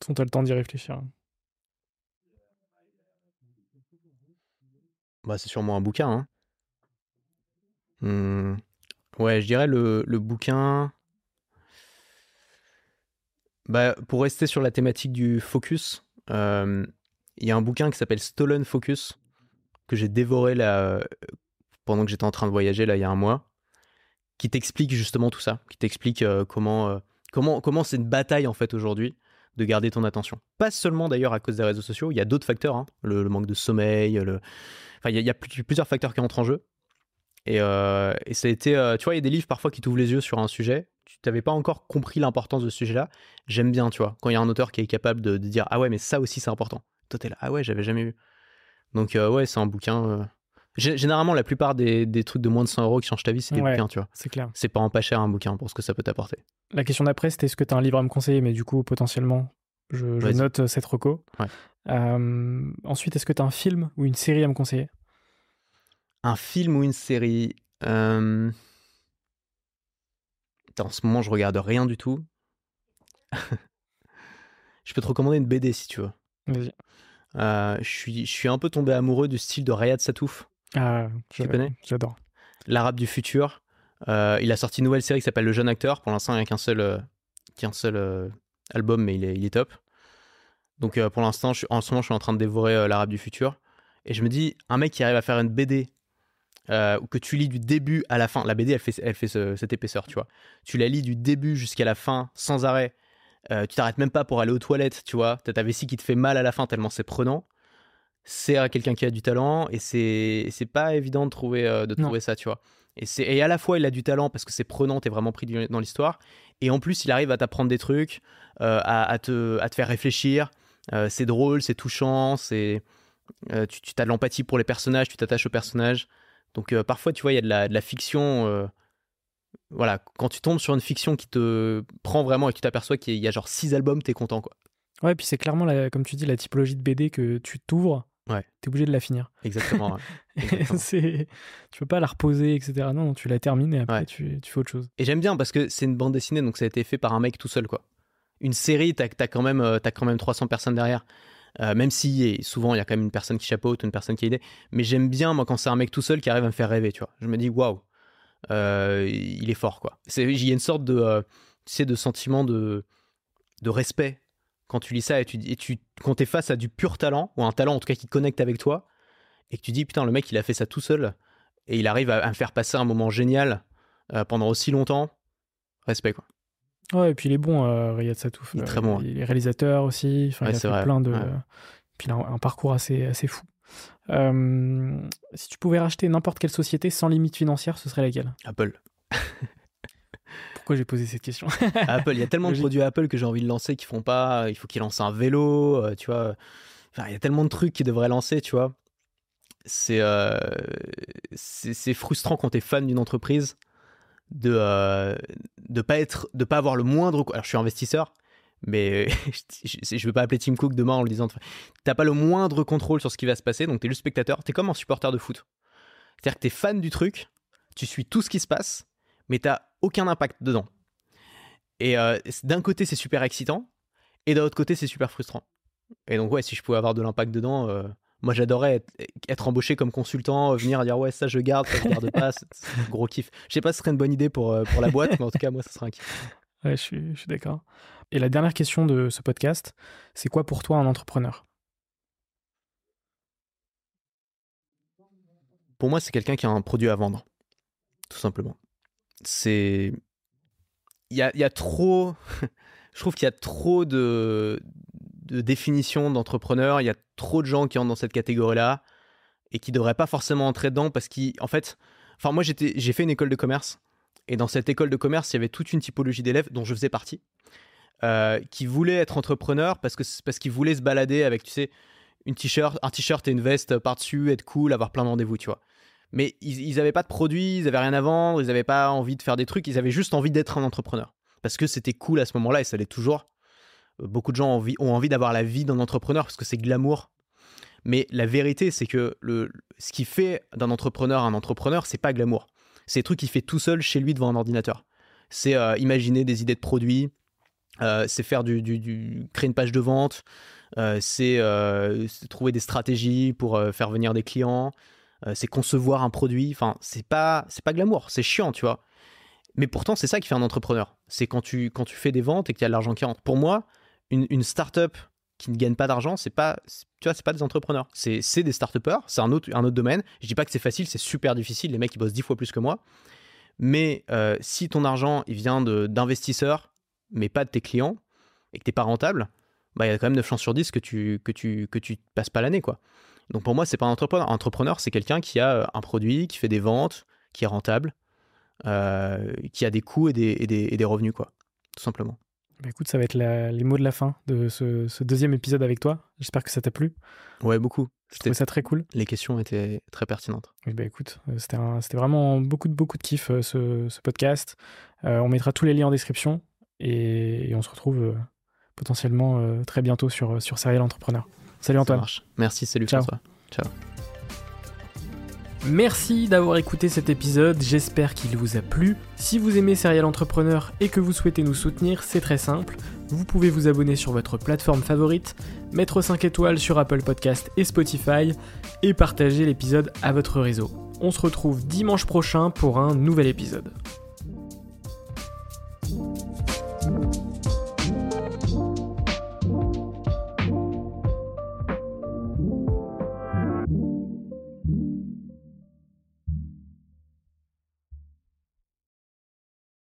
T'as le temps d'y réfléchir Bah, c'est sûrement un bouquin. Hein. Hmm. Ouais, je dirais le, le bouquin. Bah, pour rester sur la thématique du focus, euh, il y a un bouquin qui s'appelle Stolen Focus que j'ai dévoré là, euh, pendant que j'étais en train de voyager là il y a un mois, qui t'explique justement tout ça, qui t'explique euh, comment euh, comment comment c'est une bataille en fait aujourd'hui de garder ton attention. Pas seulement d'ailleurs à cause des réseaux sociaux, il y a d'autres facteurs, hein, le, manque de sommeil, le, enfin il y a, plusieurs facteurs qui entrent en jeu. Et, ça a été, tu vois, il y a des livres parfois qui t'ouvrent les yeux sur un sujet. Tu n'avais pas encore compris l'importance de ce sujet-là. J'aime bien, tu vois, quand il y a un auteur qui est capable de dire ah ouais, mais ça aussi c'est important. Toi t'es là, ah ouais, j'avais jamais vu. Donc euh, ouais, c'est un bouquin. euh, gé- Généralement, la plupart des, des trucs de moins de 100 euros qui changent ta vie, c'est des Ouais. bouquins, tu vois. C'est clair. C'est pas en pas cher un bouquin pour ce que ça peut t'apporter. La question d'après, c'était est-ce que t'as un livre à me conseiller? Mais du coup, potentiellement, je, je note euh, cette reco. Ouais. Euh, ensuite, est-ce que t'as un film ou une série à me conseiller? Un film ou une série? Euh... En ce moment, je regarde rien du tout. je peux te recommander une BD si tu veux. Vas-y. Euh, je suis, je suis un peu tombé amoureux du style de Rayad Satouf, Ah, je- Tu connais? J'adore. l'arabe du futur. Euh, il a sorti une nouvelle série qui s'appelle Le Jeune Acteur. Pour l'instant, il n'y a qu'un seul, euh, qu'un seul album, mais il est, il est top. Donc pour l'instant, je en ce moment, je suis en train de dévorer l'arabe du futur. Et je me dis, un mec qui arrive à faire une BD que tu lis du début à la fin. La BD, elle fait, elle fait ce- cette épaisseur, tu vois. Tu la lis du début jusqu'à la fin, sans arrêt. Euh, tu t'arrêtes même pas pour aller aux toilettes, tu vois. T'as ta vessie qui te fait mal à la fin tellement c'est prenant. C'est à quelqu'un qui a du talent et c'est pas évident de trouver euh, de Non. trouver ça, tu vois. Et et à la fois il a du talent parce que c'est prenant, t'es vraiment pris du- dans l'histoire. Et en plus il arrive à t'apprendre des trucs, euh, à, à te à te faire réfléchir. C'est drôle, c'est touchant, c'est tu, tu as de l'empathie pour les personnages, tu t'attaches aux personnages. Donc parfois, tu vois, il y a de la, de la fiction. Voilà, quand tu tombes sur une fiction qui te prend vraiment et que tu t'aperçois qu'il y a genre six albums, t'es content quoi. Ouais, puis c'est clairement, la- comme tu dis, la typologie de BD que tu t'ouvres Ouais. T'es obligé de la finir. Exactement. ouais. Exactement. c'est, tu peux pas la reposer, etc. Non, tu la termines et après Ouais. tu, tu fais autre chose. Et j'aime bien parce que c'est une bande dessinée, donc ça a été fait par un mec tout seul, quoi. Une série, t'as as quand même, euh, quand même 300 personnes derrière. Euh, même si et souvent il y a quand même une personne qui chapeaute, une personne qui a idée. Mais j'aime bien moi quand c'est un mec tout seul qui arrive à me faire rêver, tu vois. Je me dis waouh, il est fort, quoi. Il y a une sorte de, euh, tu sais, de sentiment de, de respect quand tu lis ça et tu, et tu, quand t'es face à du pur talent ou un talent en tout cas qui connecte avec toi et que tu dis putain le mec il a fait ça tout seul et il arrive à, à me faire passer un moment génial euh, pendant aussi longtemps. Respect quoi. Ouais, et puis il est bon, euh, Riyad Satouf. Il est Euh, très bon, ouais. Il est réalisateur aussi. Enfin, Ouais, il a fait vrai, plein de. ouais. Puis il a un, un parcours assez, assez fou. Euh, si tu pouvais racheter n'importe quelle société sans limite financière, ce serait laquelle? Apple. Pourquoi j'ai posé cette question? Apple, il y a tellement de produits Apple que j'ai envie de lancer qui font pas. Il faut qu'ils lancent un vélo, euh, tu vois. Enfin, il y a tellement de trucs qu'ils devraient lancer, tu vois. C'est euh, c'est frustrant quand t'es fan d'une entreprise de euh, de pas être de pas avoir le moindre. Alors je suis investisseur, mais je, je veux pas appeler Tim Cook demain en le disant. T'as pas le moindre contrôle sur ce qui va se passer, donc t'es juste spectateur. T'es comme un supporter de foot. C'est-à-dire que t'es fan du truc, tu suis tout ce qui se passe, mais t'as aucun impact dedans. Et euh, d'un côté, c'est super excitant, et d'un autre côté, c'est super frustrant. Et donc, ouais, si je pouvais avoir de l'impact dedans, euh, moi j'adorais être, embauché comme consultant, euh, venir dire ouais, ça je garde, ça je garde pas, c'est un gros kiff. Je sais pas si ce serait une bonne idée pour, euh, pour la boîte, mais en tout cas, moi, ça serait un kiff. Ouais, je suis d'accord. Et la dernière question de ce podcast, c'est quoi pour toi un entrepreneur? Pour moi, c'est quelqu'un qui a un produit à vendre, tout simplement. C'est. Il y a, trop. je trouve qu'il y a trop de, définitions d'entrepreneurs. Il y a trop de gens qui entrent dans cette catégorie-là et qui devraient pas forcément entrer dedans parce qu'en fait. Enfin, moi, j'ai fait une école de commerce. Et dans cette école de commerce, il y avait toute une typologie d'élèves dont je faisais partie, euh, qui voulaient être entrepreneurs parce, que, parce qu'ils voulaient se balader avec, tu sais, une t-shirt, un t-shirt et une veste par-dessus, être cool, avoir plein de rendez-vous, tu vois. Mais ils, ils avaient pas de produits, ils avaient rien à vendre, ils avaient pas envie de faire des trucs, ils avaient juste envie d'être un entrepreneur. Parce que c'était cool à ce moment-là et ça l'est toujours. Euh, Beaucoup de gens ont envie, ont envie d'avoir la vie d'un entrepreneur parce que c'est glamour. Mais la vérité, c'est que le, ce qui fait d'un entrepreneur un entrepreneur, c'est pas glamour. C'est des trucs qu'il fait tout seul chez lui devant un ordinateur. C'est euh, imaginer des idées de produits, euh, c'est faire du, du- créer une page de vente, euh, c'est euh, c'est trouver des stratégies pour faire venir des clients, c'est concevoir un produit. Enfin, c'est pas c'est pas glamour, c'est chiant, tu vois. Mais pourtant, c'est ça qui fait un entrepreneur. C'est quand tu quand tu fais des ventes et qu'il y a de l'argent qui rentre. Pour moi, une, une start-up qui ne gagne pas d'argent, c'est pas tu vois, c'est pas des entrepreneurs. C'est des start-upers, c'est un autre un autre domaine. Je dis pas que c'est facile, c'est super difficile. Les mecs ils bossent dix fois plus que moi. Mais si ton argent il vient d'investisseurs, mais pas de tes clients, et que t'es pas rentable, bah il y a quand même 9 chances sur 10 que tu que tu que tu passes pas l'année quoi. Donc pour moi c'est pas un entrepreneur. Un entrepreneur c'est quelqu'un qui a euh, un produit, qui fait des ventes, qui est rentable, euh, qui a des coûts et des, et des, et des revenus quoi, tout simplement. Bah, écoute, ça va être la- les mots de la fin de ce, ce deuxième épisode avec toi. J'espère que ça t'a plu. Ouais beaucoup. Je C'était- trouvais ça très cool. Les questions étaient très pertinentes. Oui, bah écoute, euh, c'était vraiment beaucoup de beaucoup de kiff ce, ce podcast. Euh, on mettra tous les liens en description et, et on se retrouve euh, potentiellement euh, très bientôt sur, sur Serial Entrepreneur. Salut Ça Antoine. marche. Merci, salut Ciao. François. Merci d'avoir écouté cet épisode, j'espère qu'il vous a plu. Si vous aimez Serial Entrepreneur et que vous souhaitez nous soutenir, c'est très simple. Vous pouvez vous abonner sur votre plateforme favorite, mettre 5 étoiles sur Apple Podcast et Spotify et partager l'épisode à votre réseau. On se retrouve dimanche prochain pour un nouvel épisode.